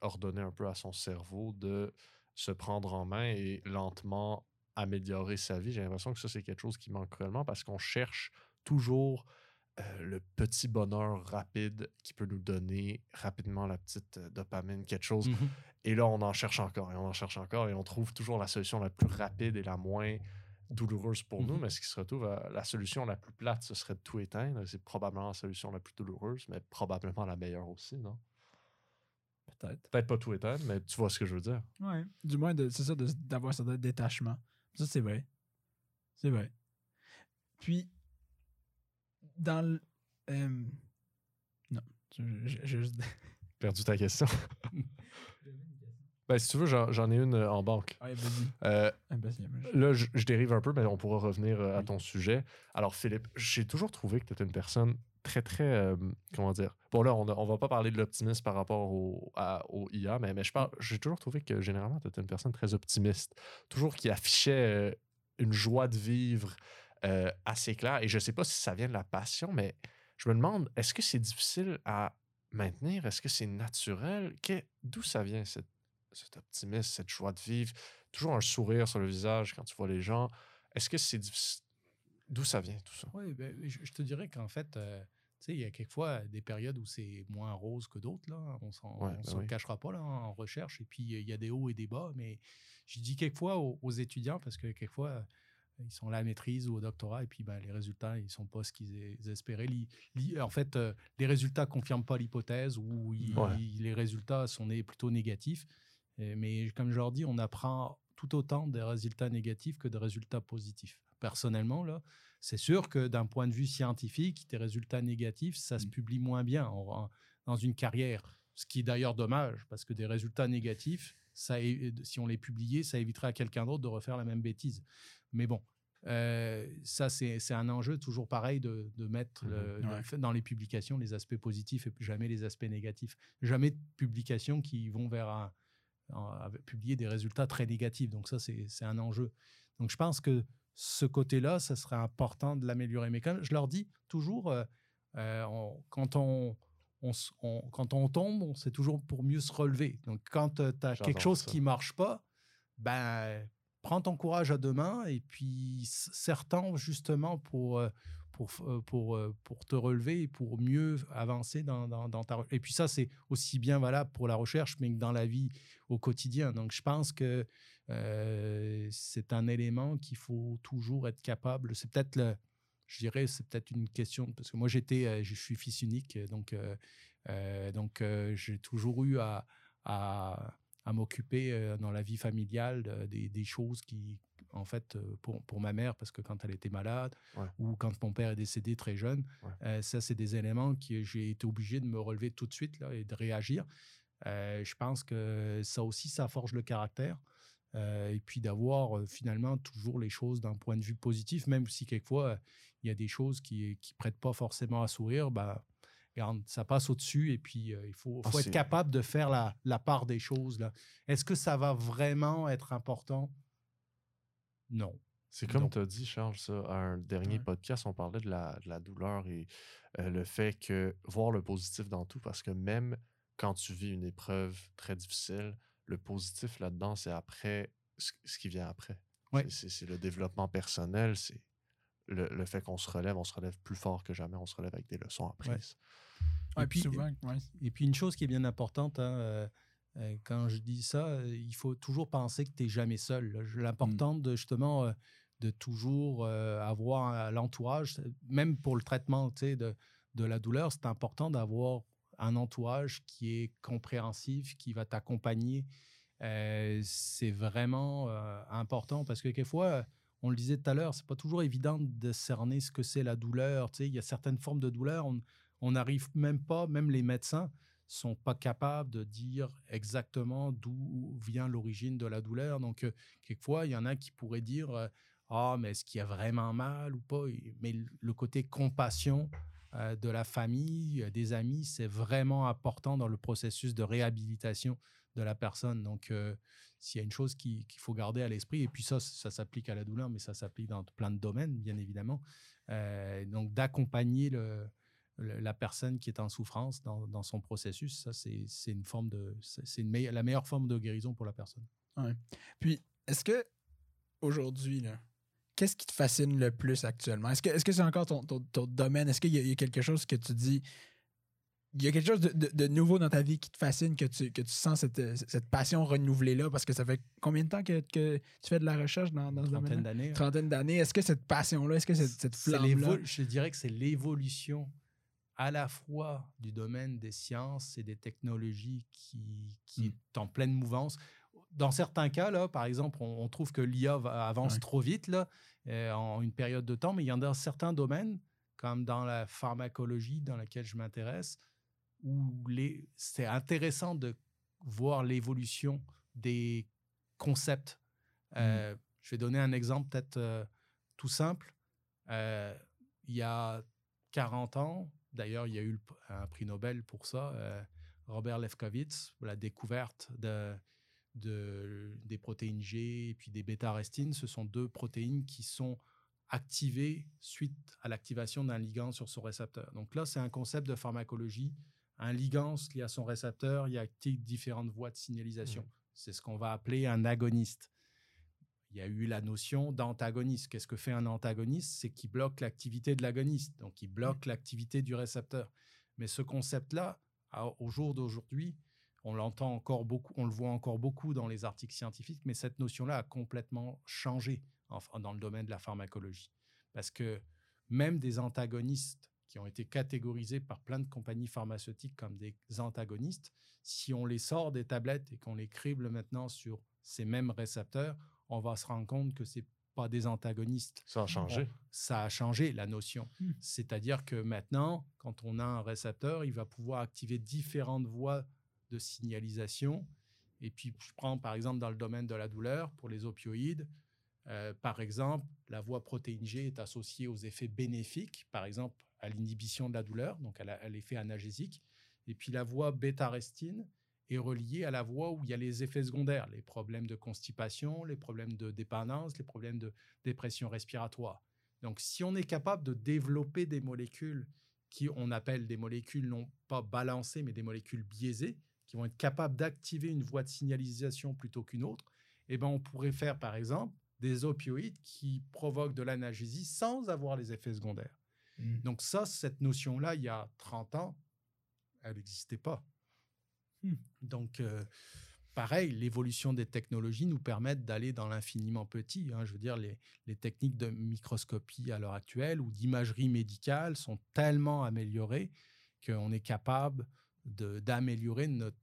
ordonner un peu à son cerveau de se prendre en main et lentement améliorer sa vie. J'ai l'impression que ça, c'est quelque chose qui manque cruellement parce qu'on cherche toujours euh, le petit bonheur rapide qui peut nous donner rapidement la petite euh, dopamine, quelque chose. Mhm. Et là, on en cherche encore et on en cherche encore et on trouve toujours la solution la plus rapide et la moins douloureuse pour nous. Mhm. Mais ce qui se retrouve, à- la solution la plus plate, ce serait de tout éteindre. C'est probablement la solution la plus douloureuse, mais probablement la meilleure aussi, non? Peut-être. Peut-être pas tout éteindre, mais tu vois ce que je veux dire. Ouais. Du moins, de- c'est ça, d'avoir ce détachement. Ça, c'est vrai. C'est vrai. Puis, dans le. euh, non. Je- juste- Perdu ta question. ben, si tu veux, j'en ai une euh, en banque. Ouais. Euh. Là, je, je dérive un peu, mais on pourra revenir euh, à ton sujet. Alors, Philippe, j'ai toujours trouvé que tu étais une personne très, très. euh, comment dire? Bon, là, on ne va pas parler de l'optimisme par rapport au, à- au IA, mais, mais j'ai toujours trouvé que généralement, tu étais une personne très optimiste. Toujours qui affichait une joie de vivre euh, assez claire. Et je ne sais pas si ça vient de la passion, mais je me demande, est-ce que c'est difficile à maintenir? Est-ce que c'est naturel? D'où ça vient, cette, cet optimisme, cette joie de vivre? Toujours un sourire sur le visage quand tu vois les gens. Est-ce que c'est difficile D'où ça vient tout ça? Oui, ben, je, te dirais qu'en fait, euh, il y a quelquefois des périodes où c'est moins rose que d'autres. Là. On s'en Ouais, ben oui. cachera pas là, en recherche. Et puis, il y a des hauts et des bas. Mais je dis quelquefois aux, aux étudiants, parce que quelquefois, ils sont à la maîtrise ou au doctorat, et puis ben, les résultats, ils sont pas ce qu'ils es- espéraient. Li- li- en fait, euh, les résultats confirment pas l'hypothèse ou Ouais. les résultats sont né- plutôt négatifs. Mais comme je leur dis, on apprend tout autant des résultats négatifs que des résultats positifs. Personnellement, là, c'est sûr que d'un point de vue scientifique, tes résultats négatifs, ça se Mm. publie moins bien en- en- dans une carrière. Ce qui est d'ailleurs dommage, parce que des résultats négatifs, ça, si on les publiait, ça éviterait à quelqu'un d'autre de refaire la même bêtise. Mais bon, euh, ça, c'est un enjeu toujours pareil de, de mettre le- le Ouais. fait- dans les publications les aspects positifs et jamais les aspects négatifs. Jamais de publications qui vont vers un, publier des résultats très négatifs. Donc ça, c'est un enjeu. Donc je pense que ce côté-là, ça serait important de l'améliorer. Mais comme je leur dis toujours, euh, euh, on- quand, on, on s- on- quand on tombe, c'est toujours pour mieux se relever. Donc quand tu as quelque chose ça. qui marche pas, ben prends ton courage à deux mains et puis s- serre-t'en justement pour, euh, pour, euh, pour, euh, pour te relever et pour mieux avancer dans, dans, dans ta... Et puis ça, c'est aussi bien valable pour la recherche, mais que dans la vie au quotidien. Donc je pense que c'est un élément qu'il faut toujours être capable. C'est peut-être le... Je dirais, c'est peut-être une question, parce que moi j'étais, je suis fils unique, donc, donc j'ai toujours eu à, à m'occuper dans la vie familiale des, des, choses qui, en fait, pour, pour, ma mère, parce que quand elle était malade, ou quand mon père est décédé très jeune, ça, c'est des éléments que j'ai été obligé de me relever tout de suite là, et de réagir. je pense que ça aussi, ça forge le caractère. et puis d'avoir finalement toujours les choses d'un point de vue positif, même si quelquefois il y a des choses qui ne prêtent pas forcément à sourire, bah, ça passe au-dessus et puis euh, il faut, ah, être capable de faire la, part des choses. Là. Est-ce que ça va vraiment être important? Non. C'est comme tu as dit, Charles, ça, à un dernier podcast, on parlait de la, douleur et euh, le fait que voir le positif dans tout, parce que même quand tu vis une épreuve très difficile, le positif là-dedans, c'est après ce, qui vient après. C'est le développement personnel, c'est le, fait qu'on se relève, on se relève plus fort que jamais, on se relève avec des leçons apprises. et, puis, et puis une chose qui est bien importante, hein, euh, euh, quand je dis ça, euh, il faut toujours penser que tu n'es jamais seul. L'important de justement de toujours avoir l'entourage, même pour le traitement de, de la douleur, c'est important d'avoir un entourage qui est compréhensif, qui va t'accompagner. c'est vraiment important parce que quelquefois, on le disait tout à l'heure, c'est pas toujours évident de cerner ce que c'est la douleur. Tu sais, il y a certaines formes de douleur, on n'arrive même pas, même les médecins sont pas capables de dire exactement d'où vient l'origine de la douleur. Donc, euh, quelquefois, il y en a qui pourraient dire euh, Ah, mais est-ce qu'il y a vraiment mal ou pas Mais le côté compassion euh, de la famille, des amis, c'est vraiment important dans le processus de réhabilitation de la personne. Donc, s'il y a une chose qu'il faut garder à l'esprit, et puis ça, ça s'applique à la douleur, mais ça s'applique dans plein de domaines, bien évidemment. Euh, donc, d'accompagner le, la personne qui est en souffrance dans, dans son processus, ça, c'est une forme de. C'est la meilleure forme de guérison pour la personne. Puis, est-ce que aujourd'hui, qu'est-ce qui te fascine le plus actuellement? Est-ce que c'est -ce c'est encore ton, ton, domaine? Est-ce qu'il y, a quelque chose que tu dis, il y a quelque chose de, nouveau dans ta vie qui te fascine, que tu, que tu sens cette, cette passion renouvelée-là, parce que ça fait combien de temps que, que tu fais de la recherche dans, dans ce domaine Trentaine d'années. Trentaine d'années. Est-ce que cette passion-là, est-ce que cette, cette flamme-là... Je dirais que c'est l'évolution à la fois du domaine des sciences et des technologies qui, qui hmm. est en pleine mouvance. Dans certains cas, là, par exemple, on, trouve que l'IA avance trop vite là, euh, en une période de temps, mais il y en a certains domaines, comme dans la pharmacologie dans laquelle je m'intéresse, où c'est intéressant de voir l'évolution des concepts. Mmh. Euh, je vais donner un exemple peut-être euh, tout simple. Euh, il y a 40 ans, d'ailleurs, il y a eu un prix Nobel pour ça, Robert Lefkowitz, la découverte de, de, des protéines G et puis des bêta-arestines. Ce sont deux protéines qui sont activées suite à l'activation d'un ligand sur son récepteur. Donc là, c'est un concept de pharmacologie un ligand lié à son récepteur, il y a différentes voies de signalisation. Mmh. C'est ce qu'on va appeler un agoniste. Il y a eu la notion d'antagoniste. Qu'est-ce que fait un antagoniste? C'est qu'il bloque l'activité de l'agoniste, donc il bloque mmh. l'activité du récepteur. Mais ce concept-là, au jour d'aujourd'hui, on l'entend encore beaucoup, on le voit encore beaucoup dans les articles scientifiques, mais cette notion-là a complètement changé dans le domaine de la pharmacologie. Parce que même des antagonistes qui ont été catégorisés par plein de compagnies pharmaceutiques comme des antagonistes, si on les sort des tablettes et qu'on les crible maintenant sur ces mêmes récepteurs, on va se rendre compte que c'est pas des antagonistes. Ça a changé. ça a changé la notion. Hmm. C'est-à-dire que maintenant, quand on a un récepteur, il va pouvoir activer différentes voies de signalisation. Et puis, je prends par exemple dans le domaine de la douleur, pour les opioïdes, euh, par exemple, la voie protéine G est associée aux effets bénéfiques, par exemple à l'inhibition de la douleur, donc à l'effet analgésique. Et puis la voie bêta-arestine est reliée à la voie où il y a les effets secondaires, les problèmes de constipation, les problèmes de dépendance, les problèmes de dépression respiratoire. Donc si on est capable de développer des molécules qui on appelle des molécules non pas balancées, mais des molécules biaisées, qui vont être capables d'activer une voie de signalisation plutôt qu'une autre, eh ben on pourrait faire par exemple des opioïdes qui provoquent de l'analgésie sans avoir les effets secondaires. Mmh. Donc ça, cette notion-là, il y a 30 ans, elle n'existait pas. Mmh. Donc, euh, pareil, l'évolution des technologies nous permettent d'aller dans l'infiniment petit. Hein. Je veux dire, les, techniques de microscopie à l'heure actuelle ou d'imagerie médicale sont tellement améliorées qu'on est capable d'améliorer notre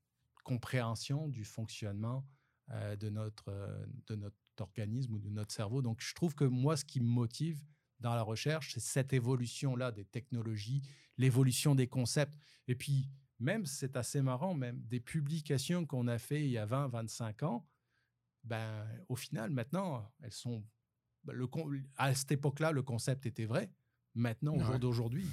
compréhension du fonctionnement euh, de, notre, euh, de notre organisme ou de notre cerveau. Donc, je trouve que moi, ce qui me motive dans la recherche, c'est cette évolution-là des technologies, l'évolution des concepts. Et puis, même, c'est assez marrant, même des publications qu'on a fait il y a 20, 25 ans, ben, au final, maintenant, elles sont. ben, Le, à cette époque-là, le concept était vrai. Maintenant, au jour d'aujourd'hui,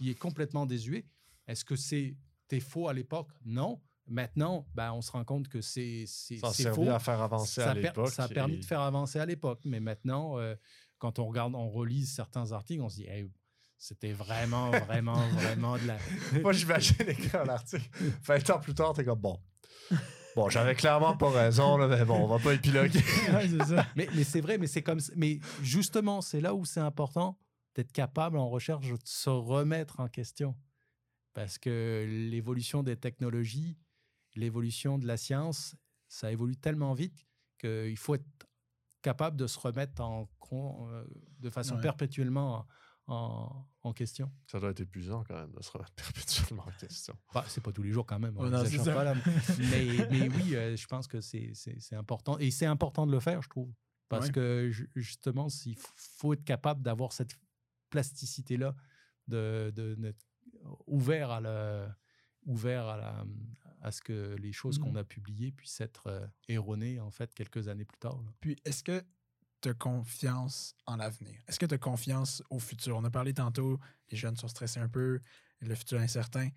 il, est complètement désuet. Est-ce que c'était faux à l'époque? Non. Maintenant, ben, on se rend compte que c'est c'est- Ça a servi faux. à faire avancer ça, à l'époque. ça a permis de faire avancer à l'époque. Mais maintenant, euh, quand on regarde, on relise certains articles, on se dit, Hey, c'était vraiment, vraiment, vraiment de la. Moi, j'imagine écrire l'article. 20 ans plus tard, t'es comme bon. Bon, j'avais clairement pas raison, là, mais bon, on va pas épiloguer. Ouais, ça. Mais, mais c'est vrai, mais c'est comme. Mais justement, c'est là où c'est important d'être capable en recherche de se remettre en question. Parce que l'évolution des technologies, l'évolution de la science, ça évolue tellement vite qu'il faut être capable de se remettre en, con- euh, de façon Ouais. perpétuellement en, en- en question. Ça doit être épuisant quand même de se remettre perpétuellement en question. Bah, c'est pas tous les jours quand même. non, pas, là. mais, mais oui, euh, je pense que c'est important. Et c'est important de le faire, je trouve. Parce Ouais. que ju- justement, il faut être capable d'avoir cette plasticité-là, de, de, d'être ouvert à la ouvert à, la, à ce que les choses Mhm. qu'on a publiées puissent être euh, erronées, en fait, quelques années plus tard. là. Puis, est-ce que tu as confiance en l'avenir? Est-ce que tu as confiance au futur? On a parlé tantôt, les jeunes sont stressés un peu, le futur est incertain.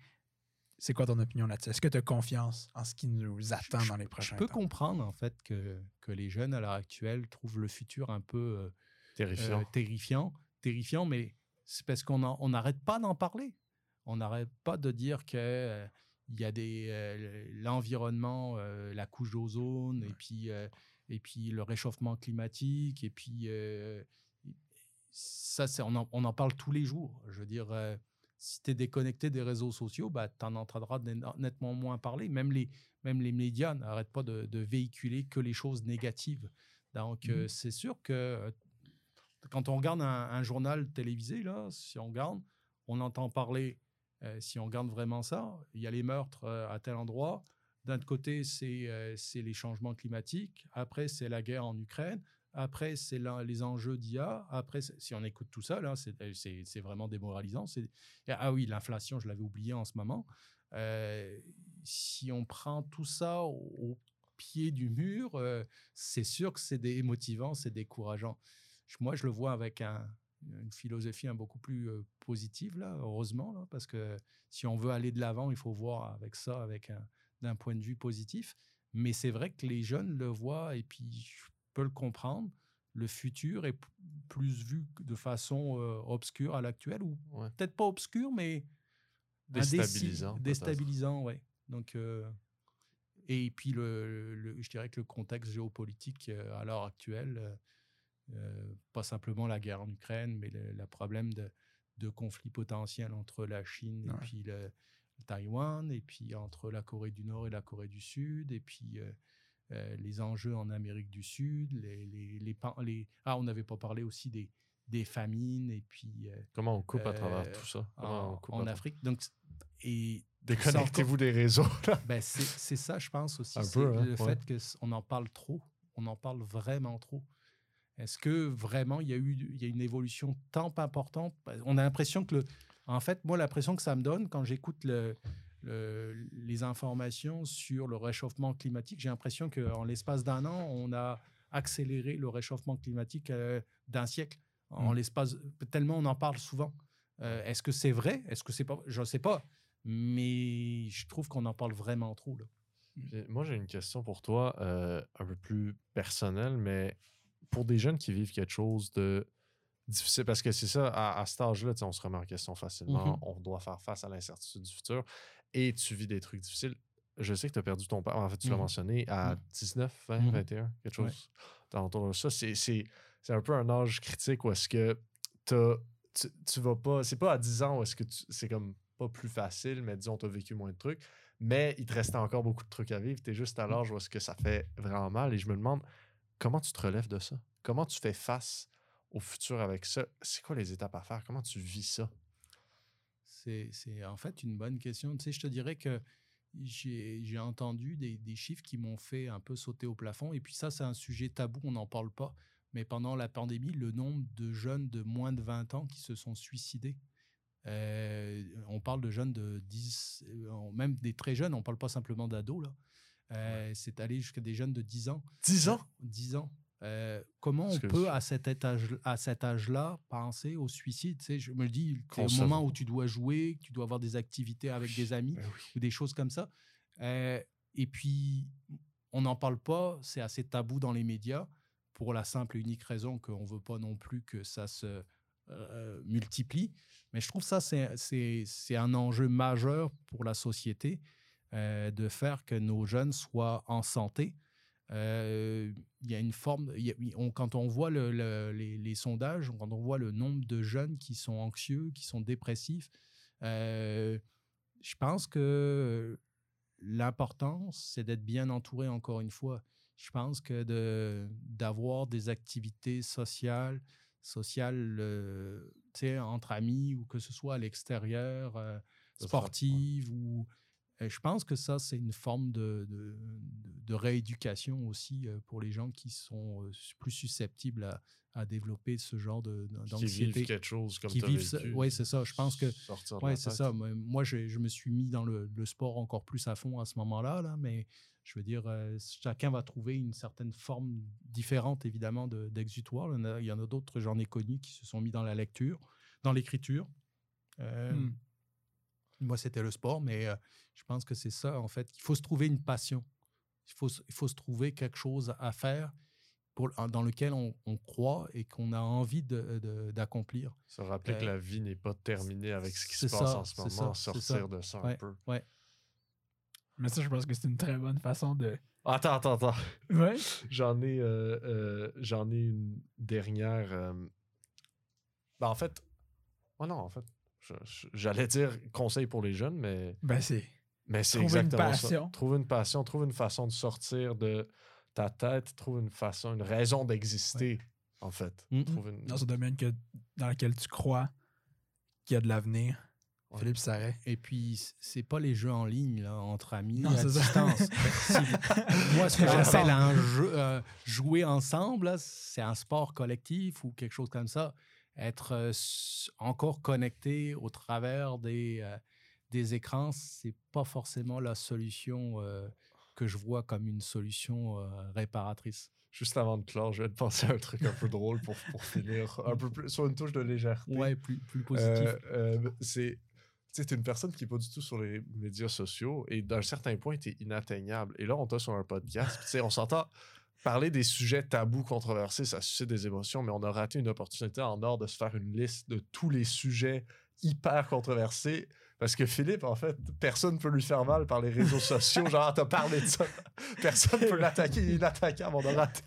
C'est quoi ton opinion là-dessus? Est-ce que tu as confiance en ce qui nous attend Je- dans les Je prochains peux temps? comprendre, en fait, que, que les jeunes, à l'heure actuelle, trouvent le futur un peu... euh, Terrifiant. Euh, terrifiant, terrifiant, mais c'est parce qu'on on n'arrête pas d'en parler. On n'arrête pas de dire que euh, il y a des euh, l'environnement, euh, la couche d'ozone, et puis euh, et puis le réchauffement climatique, et puis ça, c'est on en, on en parle tous les jours. Je veux dire, si tu es déconnecté des réseaux sociaux, bah, tu en entendras net- nettement moins parler. Même les, même les médias n'arrêtent pas de, de véhiculer que les choses négatives. Donc, euh, c'est sûr que quand on regarde un, un journal télévisé, là, si on regarde, on entend parler, si on regarde vraiment ça, il y a les meurtres euh, à tel endroit. D'un côté, c'est euh, c'est les changements climatiques. Après, c'est la guerre en Ukraine. Après, c'est les enjeux d'IA. Après, si on écoute tout ça, là, c'est euh, vraiment démoralisant. C'est- Ah oui, l'inflation, je l'avais oublié en ce moment. Euh, si on prend tout ça au, pied du mur, euh, c'est sûr que c'est démotivant, c'est décourageant. Moi, je le vois avec un- une philosophie un beaucoup plus euh, positive, là, heureusement, là, parce que si on veut aller de l'avant, il faut voir avec ça, avec un- d'un point de vue positif. Mais c'est vrai que les jeunes le voient et puis je peux le comprendre. Le futur est plus vu de façon euh, obscure à l'actuel, ou Ouais. peut-être pas obscure, mais Déstabilisant. Déstabilisant, oui. Donc, euh, et puis, le, le- je dirais que le contexte géopolitique euh, à l'heure actuelle, pas simplement la guerre en Ukraine, mais le, le problème de, de conflit potentiel entre la Chine et puis le, le Taïwan, et puis entre la Corée du Nord et la Corée du Sud, et puis euh, euh, les enjeux en Amérique du Sud, les, les, les, pan- les- ah, on n'avait pas parlé aussi des, des famines, et puis euh, Comment on coupe à travers Euh, tout ça? En, Afrique. Donc, et Déconnectez-vous des réseaux. là. ben, c'est ça, je pense aussi. Un c'est peu, hein, le ouais. fait qu'on en parle trop. On en parle vraiment trop. Est-ce que vraiment il y a eu il y a une évolution tant importante? Ben, On a l'impression que le. En fait, moi, l'impression que ça me donne quand j'écoute le, le- les informations sur le réchauffement climatique, j'ai l'impression qu'en l'espace d'un an, on a accéléré le réchauffement climatique euh, d'un siècle. En Mm. l'espace, tellement on en parle souvent. Euh, Est-ce que c'est vrai? Est-ce que c'est pas Je ne sais pas. Mais je trouve qu'on en parle vraiment trop. Là. Moi, j'ai une question pour toi, euh, un peu plus personnelle, mais pour des jeunes qui vivent quelque chose de difficile, parce que c'est ça, à, à cet âge-là, on se remet en question facilement, Mhm. on doit faire face à l'incertitude du futur, et tu vis des trucs difficiles. Je sais que tu as perdu ton père, en fait, tu l'as Mhm. mentionné, à Mhm. 19, 20, Mhm. 21, quelque Ouais. chose. de ça, c'est un peu un âge critique où est-ce que t'as- tu, tu vas pas, c'est pas à 10 ans où est-ce que c'est comme pas plus facile, mais disons, tu as vécu moins de trucs, mais il te restait encore beaucoup de trucs à vivre. Tu es juste à l'âge où est-ce que ça fait vraiment mal. Et je me demande, comment tu te relèves de ça? Comment tu fais face au futur avec ça? C'est quoi les étapes à faire? Comment tu vis ça? C'est en fait une bonne question. Tu sais, je te dirais que j'ai j'ai entendu des, des chiffres qui m'ont fait un peu sauter au plafond. Et puis ça, c'est un sujet tabou, on n'en parle pas. Mais pendant la pandémie, le nombre de jeunes de moins de 20 ans qui se sont suicidés, euh, on parle de jeunes de 10, euh, même des très jeunes, on ne parle pas simplement d'ados, là. Euh, C'est allé jusqu'à des jeunes de 10 ans. 10 ans? 10 ans. Euh, comment Parce on peut, je- à cet, étage, à cet âge-là, penser au suicide? Tu sais, Je me le dis, c'est au Concevoir. moment où tu dois jouer, que tu dois avoir des activités avec des amis Ben oui. ou des choses comme ça. Euh, et puis, on n'en parle pas, c'est assez tabou dans les médias pour la simple et unique raison qu'on ne veut pas non plus que ça se euh, multiplie. Mais je trouve ça, c'est un enjeu majeur pour la société euh, de faire que nos jeunes soient en santé. Euh, Il y a une forme, il y a- on- quand on voit le- le- les, les sondages, quand on voit le nombre de jeunes qui sont anxieux, qui sont dépressifs, euh, je pense que l'important, c'est d'être bien entouré encore une fois. Je pense que de- d'avoir des activités sociales, sociales euh, entre amis ou que ce soit à l'extérieur, euh, Ça sera- sportive ou. Euh, je pense que ça, c'est une forme de, de, de- de rééducation aussi euh, pour les gens qui sont euh, plus susceptibles à, à développer ce genre de- Qui vivent d'anxiété. quelque chose comme Qui vivent Ouais, c'est ça. Je pense que sortir de oui, c'est ça. Moi, je, je me suis mis dans le, le sport encore plus à fond à ce moment-là, là, mais je veux dire, euh, chacun va trouver une certaine forme différente, évidemment, de- d'exutoire. il y en a, il y en a d'autres, j'en ai connu, qui se sont mis dans la lecture, dans l'écriture. Euh, Hmm. Moi, c'était le sport, mais euh, je pense que c'est ça, en fait. Il faut se trouver une passion. Il faut, se- il faut se trouver quelque chose à faire pour, dans lequel on, on croit et qu'on a envie de- de- d'accomplir. Se rappeler que Euh, la vie n'est pas terminée avec ce qui se passe ça, en ce moment, ça, sortir ça. de ça un Ouais. peu. Mais ça, je pense que c'est une très bonne façon de. Attends, attends, attends. Ouais. J'en ai, euh, euh, j'en ai une dernière. euh, ben, en fait, oh non, en fait, j'allais dire conseil pour les jeunes, mais, Ben, c'est. mais c'est Trouver une exactement ça. passion. Trouve une passion, trouve une façon de sortir de ta tête, trouve une façon, une raison d'exister, en fait. Mm. Trouve une- Dans ce domaine que, dans lequel tu crois qu'il y a de l'avenir. Ouais. Philippe Sarret. Et puis, c'est pas les jeux en ligne, là, entre amis, Non, à c'est ça. distance. Moi, ce que Ensemble. j'appelle un jeu, euh, jouer ensemble, c'est un sport collectif ou quelque chose comme ça. Être encore connecté au travers des, euh, des écrans, c'est pas forcément la solution euh, que je vois comme une solution euh, réparatrice. Juste avant de clore, je vais te penser à un truc un peu drôle pour, pour finir, un peu plus sur une touche de légèreté. Ouais, plus, plus positif. Euh, euh, c'est tu une personne qui n'est pas du tout sur les médias sociaux et d'un certain point, tu es inatteignable. Et là, on t'a sur un podcast. on s'entend parler des sujets tabous, controversés, ça suscite des émotions, mais on a raté une opportunité en or de se faire une liste de tous les sujets hyper controversés. Parce que Philippe, en fait, personne ne peut lui faire mal par les réseaux sociaux. Genre, t'as parlé de ça. Personne ne peut l'attaquer. Il est inattaquable. On a raté.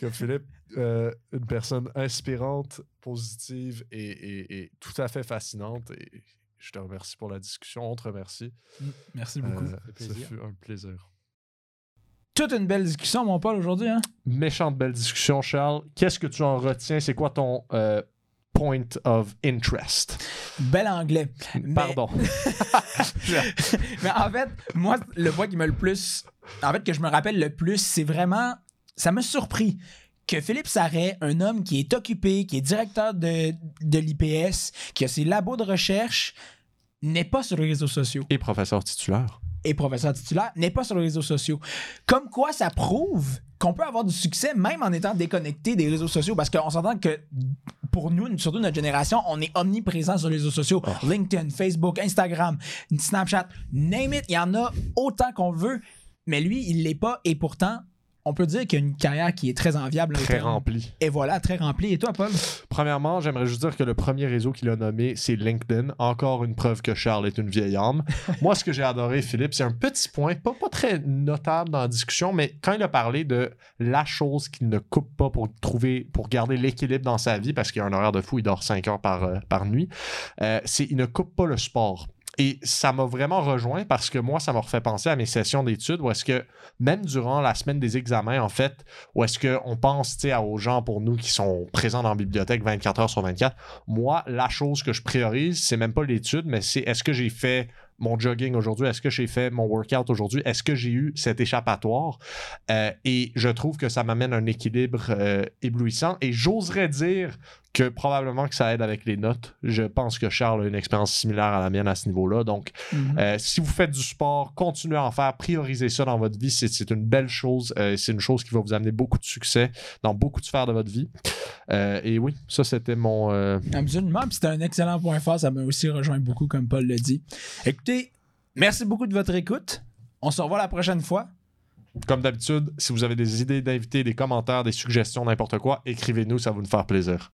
Comme Philippe, euh, une personne inspirante, positive et, et- et tout à fait fascinante. Et je te remercie pour la discussion. On te remercie. Merci beaucoup. Euh, plaisir. fut un plaisir. Toute une belle discussion, mon Paul, aujourd'hui. Hein? Méchante belle discussion, Charles. Qu'est-ce que tu en retiens? C'est quoi ton euh, point of interest? Bel anglais. Mais- Pardon. Mais en fait, moi, le point qui m'a le plus. En fait, que je me rappelle le plus, c'est vraiment. Ça m'a surpris que Philippe Sarret, un homme qui est occupé, qui est directeur de, de l'IPS, qui a ses labos de recherche, n'est pas sur les réseaux sociaux Et professeur titulaire. Et professeur titulaire, n'est pas sur les réseaux sociaux. Comme quoi, ça prouve qu'on peut avoir du succès même en étant déconnecté des réseaux sociaux parce qu'on s'entend que pour nous, surtout notre génération, on est omniprésent sur les réseaux sociaux. LinkedIn, Facebook, Instagram, Snapchat, name it, il y en a autant qu'on veut. Mais lui, il l'est pas et pourtant, on peut dire qu'il a une carrière qui est très enviable. en Très termes- rempli. Et voilà, très remplie. Et toi, Paul? Premièrement, j'aimerais juste dire que le premier réseau qu'il a nommé, c'est LinkedIn. Encore une preuve que Charles est une vieille âme. Moi, ce que j'ai adoré, Philippe, c'est un petit point, pas, pas très notable dans la discussion, mais quand il a parlé de la chose qu'il ne coupe pas pour trouver, pour garder l'équilibre dans sa vie, parce qu'il a un horaire de fou, il dort 5 heures par, euh, par nuit, euh, c'est il ne coupe pas le sport. Et ça m'a vraiment rejoint parce que moi, ça m'a refait penser à mes sessions d'études où est-ce que même durant la semaine des examens, en fait, où est-ce qu'on pense aux gens pour nous qui sont présents dans la bibliothèque 24 heures sur 24, moi, la chose que je priorise, c'est même pas l'étude, mais c'est est-ce que j'ai fait mon jogging aujourd'hui? Est-ce que j'ai fait mon workout aujourd'hui? Est-ce que j'ai eu cet échappatoire? Euh, et je trouve que ça m'amène un équilibre euh, éblouissant. Et j'oserais dire que probablement que ça aide avec les notes. Je pense que Charles a une expérience similaire à la mienne à ce niveau-là. Donc, Mhm. euh, si vous faites du sport, continuez à en faire, priorisez ça dans votre vie. C'est, une belle chose. Euh, c'est une chose qui va vous amener beaucoup de succès dans beaucoup de sphères de votre vie. Euh, et oui, ça, c'était mon. Absolument. Puis c'était un excellent point fort. Ça m'a aussi rejoint beaucoup, comme Paul l'a dit. Écoutez, merci beaucoup de votre écoute. On se revoit la prochaine fois. Comme d'habitude, si vous avez des idées d'invités, des commentaires, des suggestions, n'importe quoi, écrivez-nous, ça va nous faire plaisir.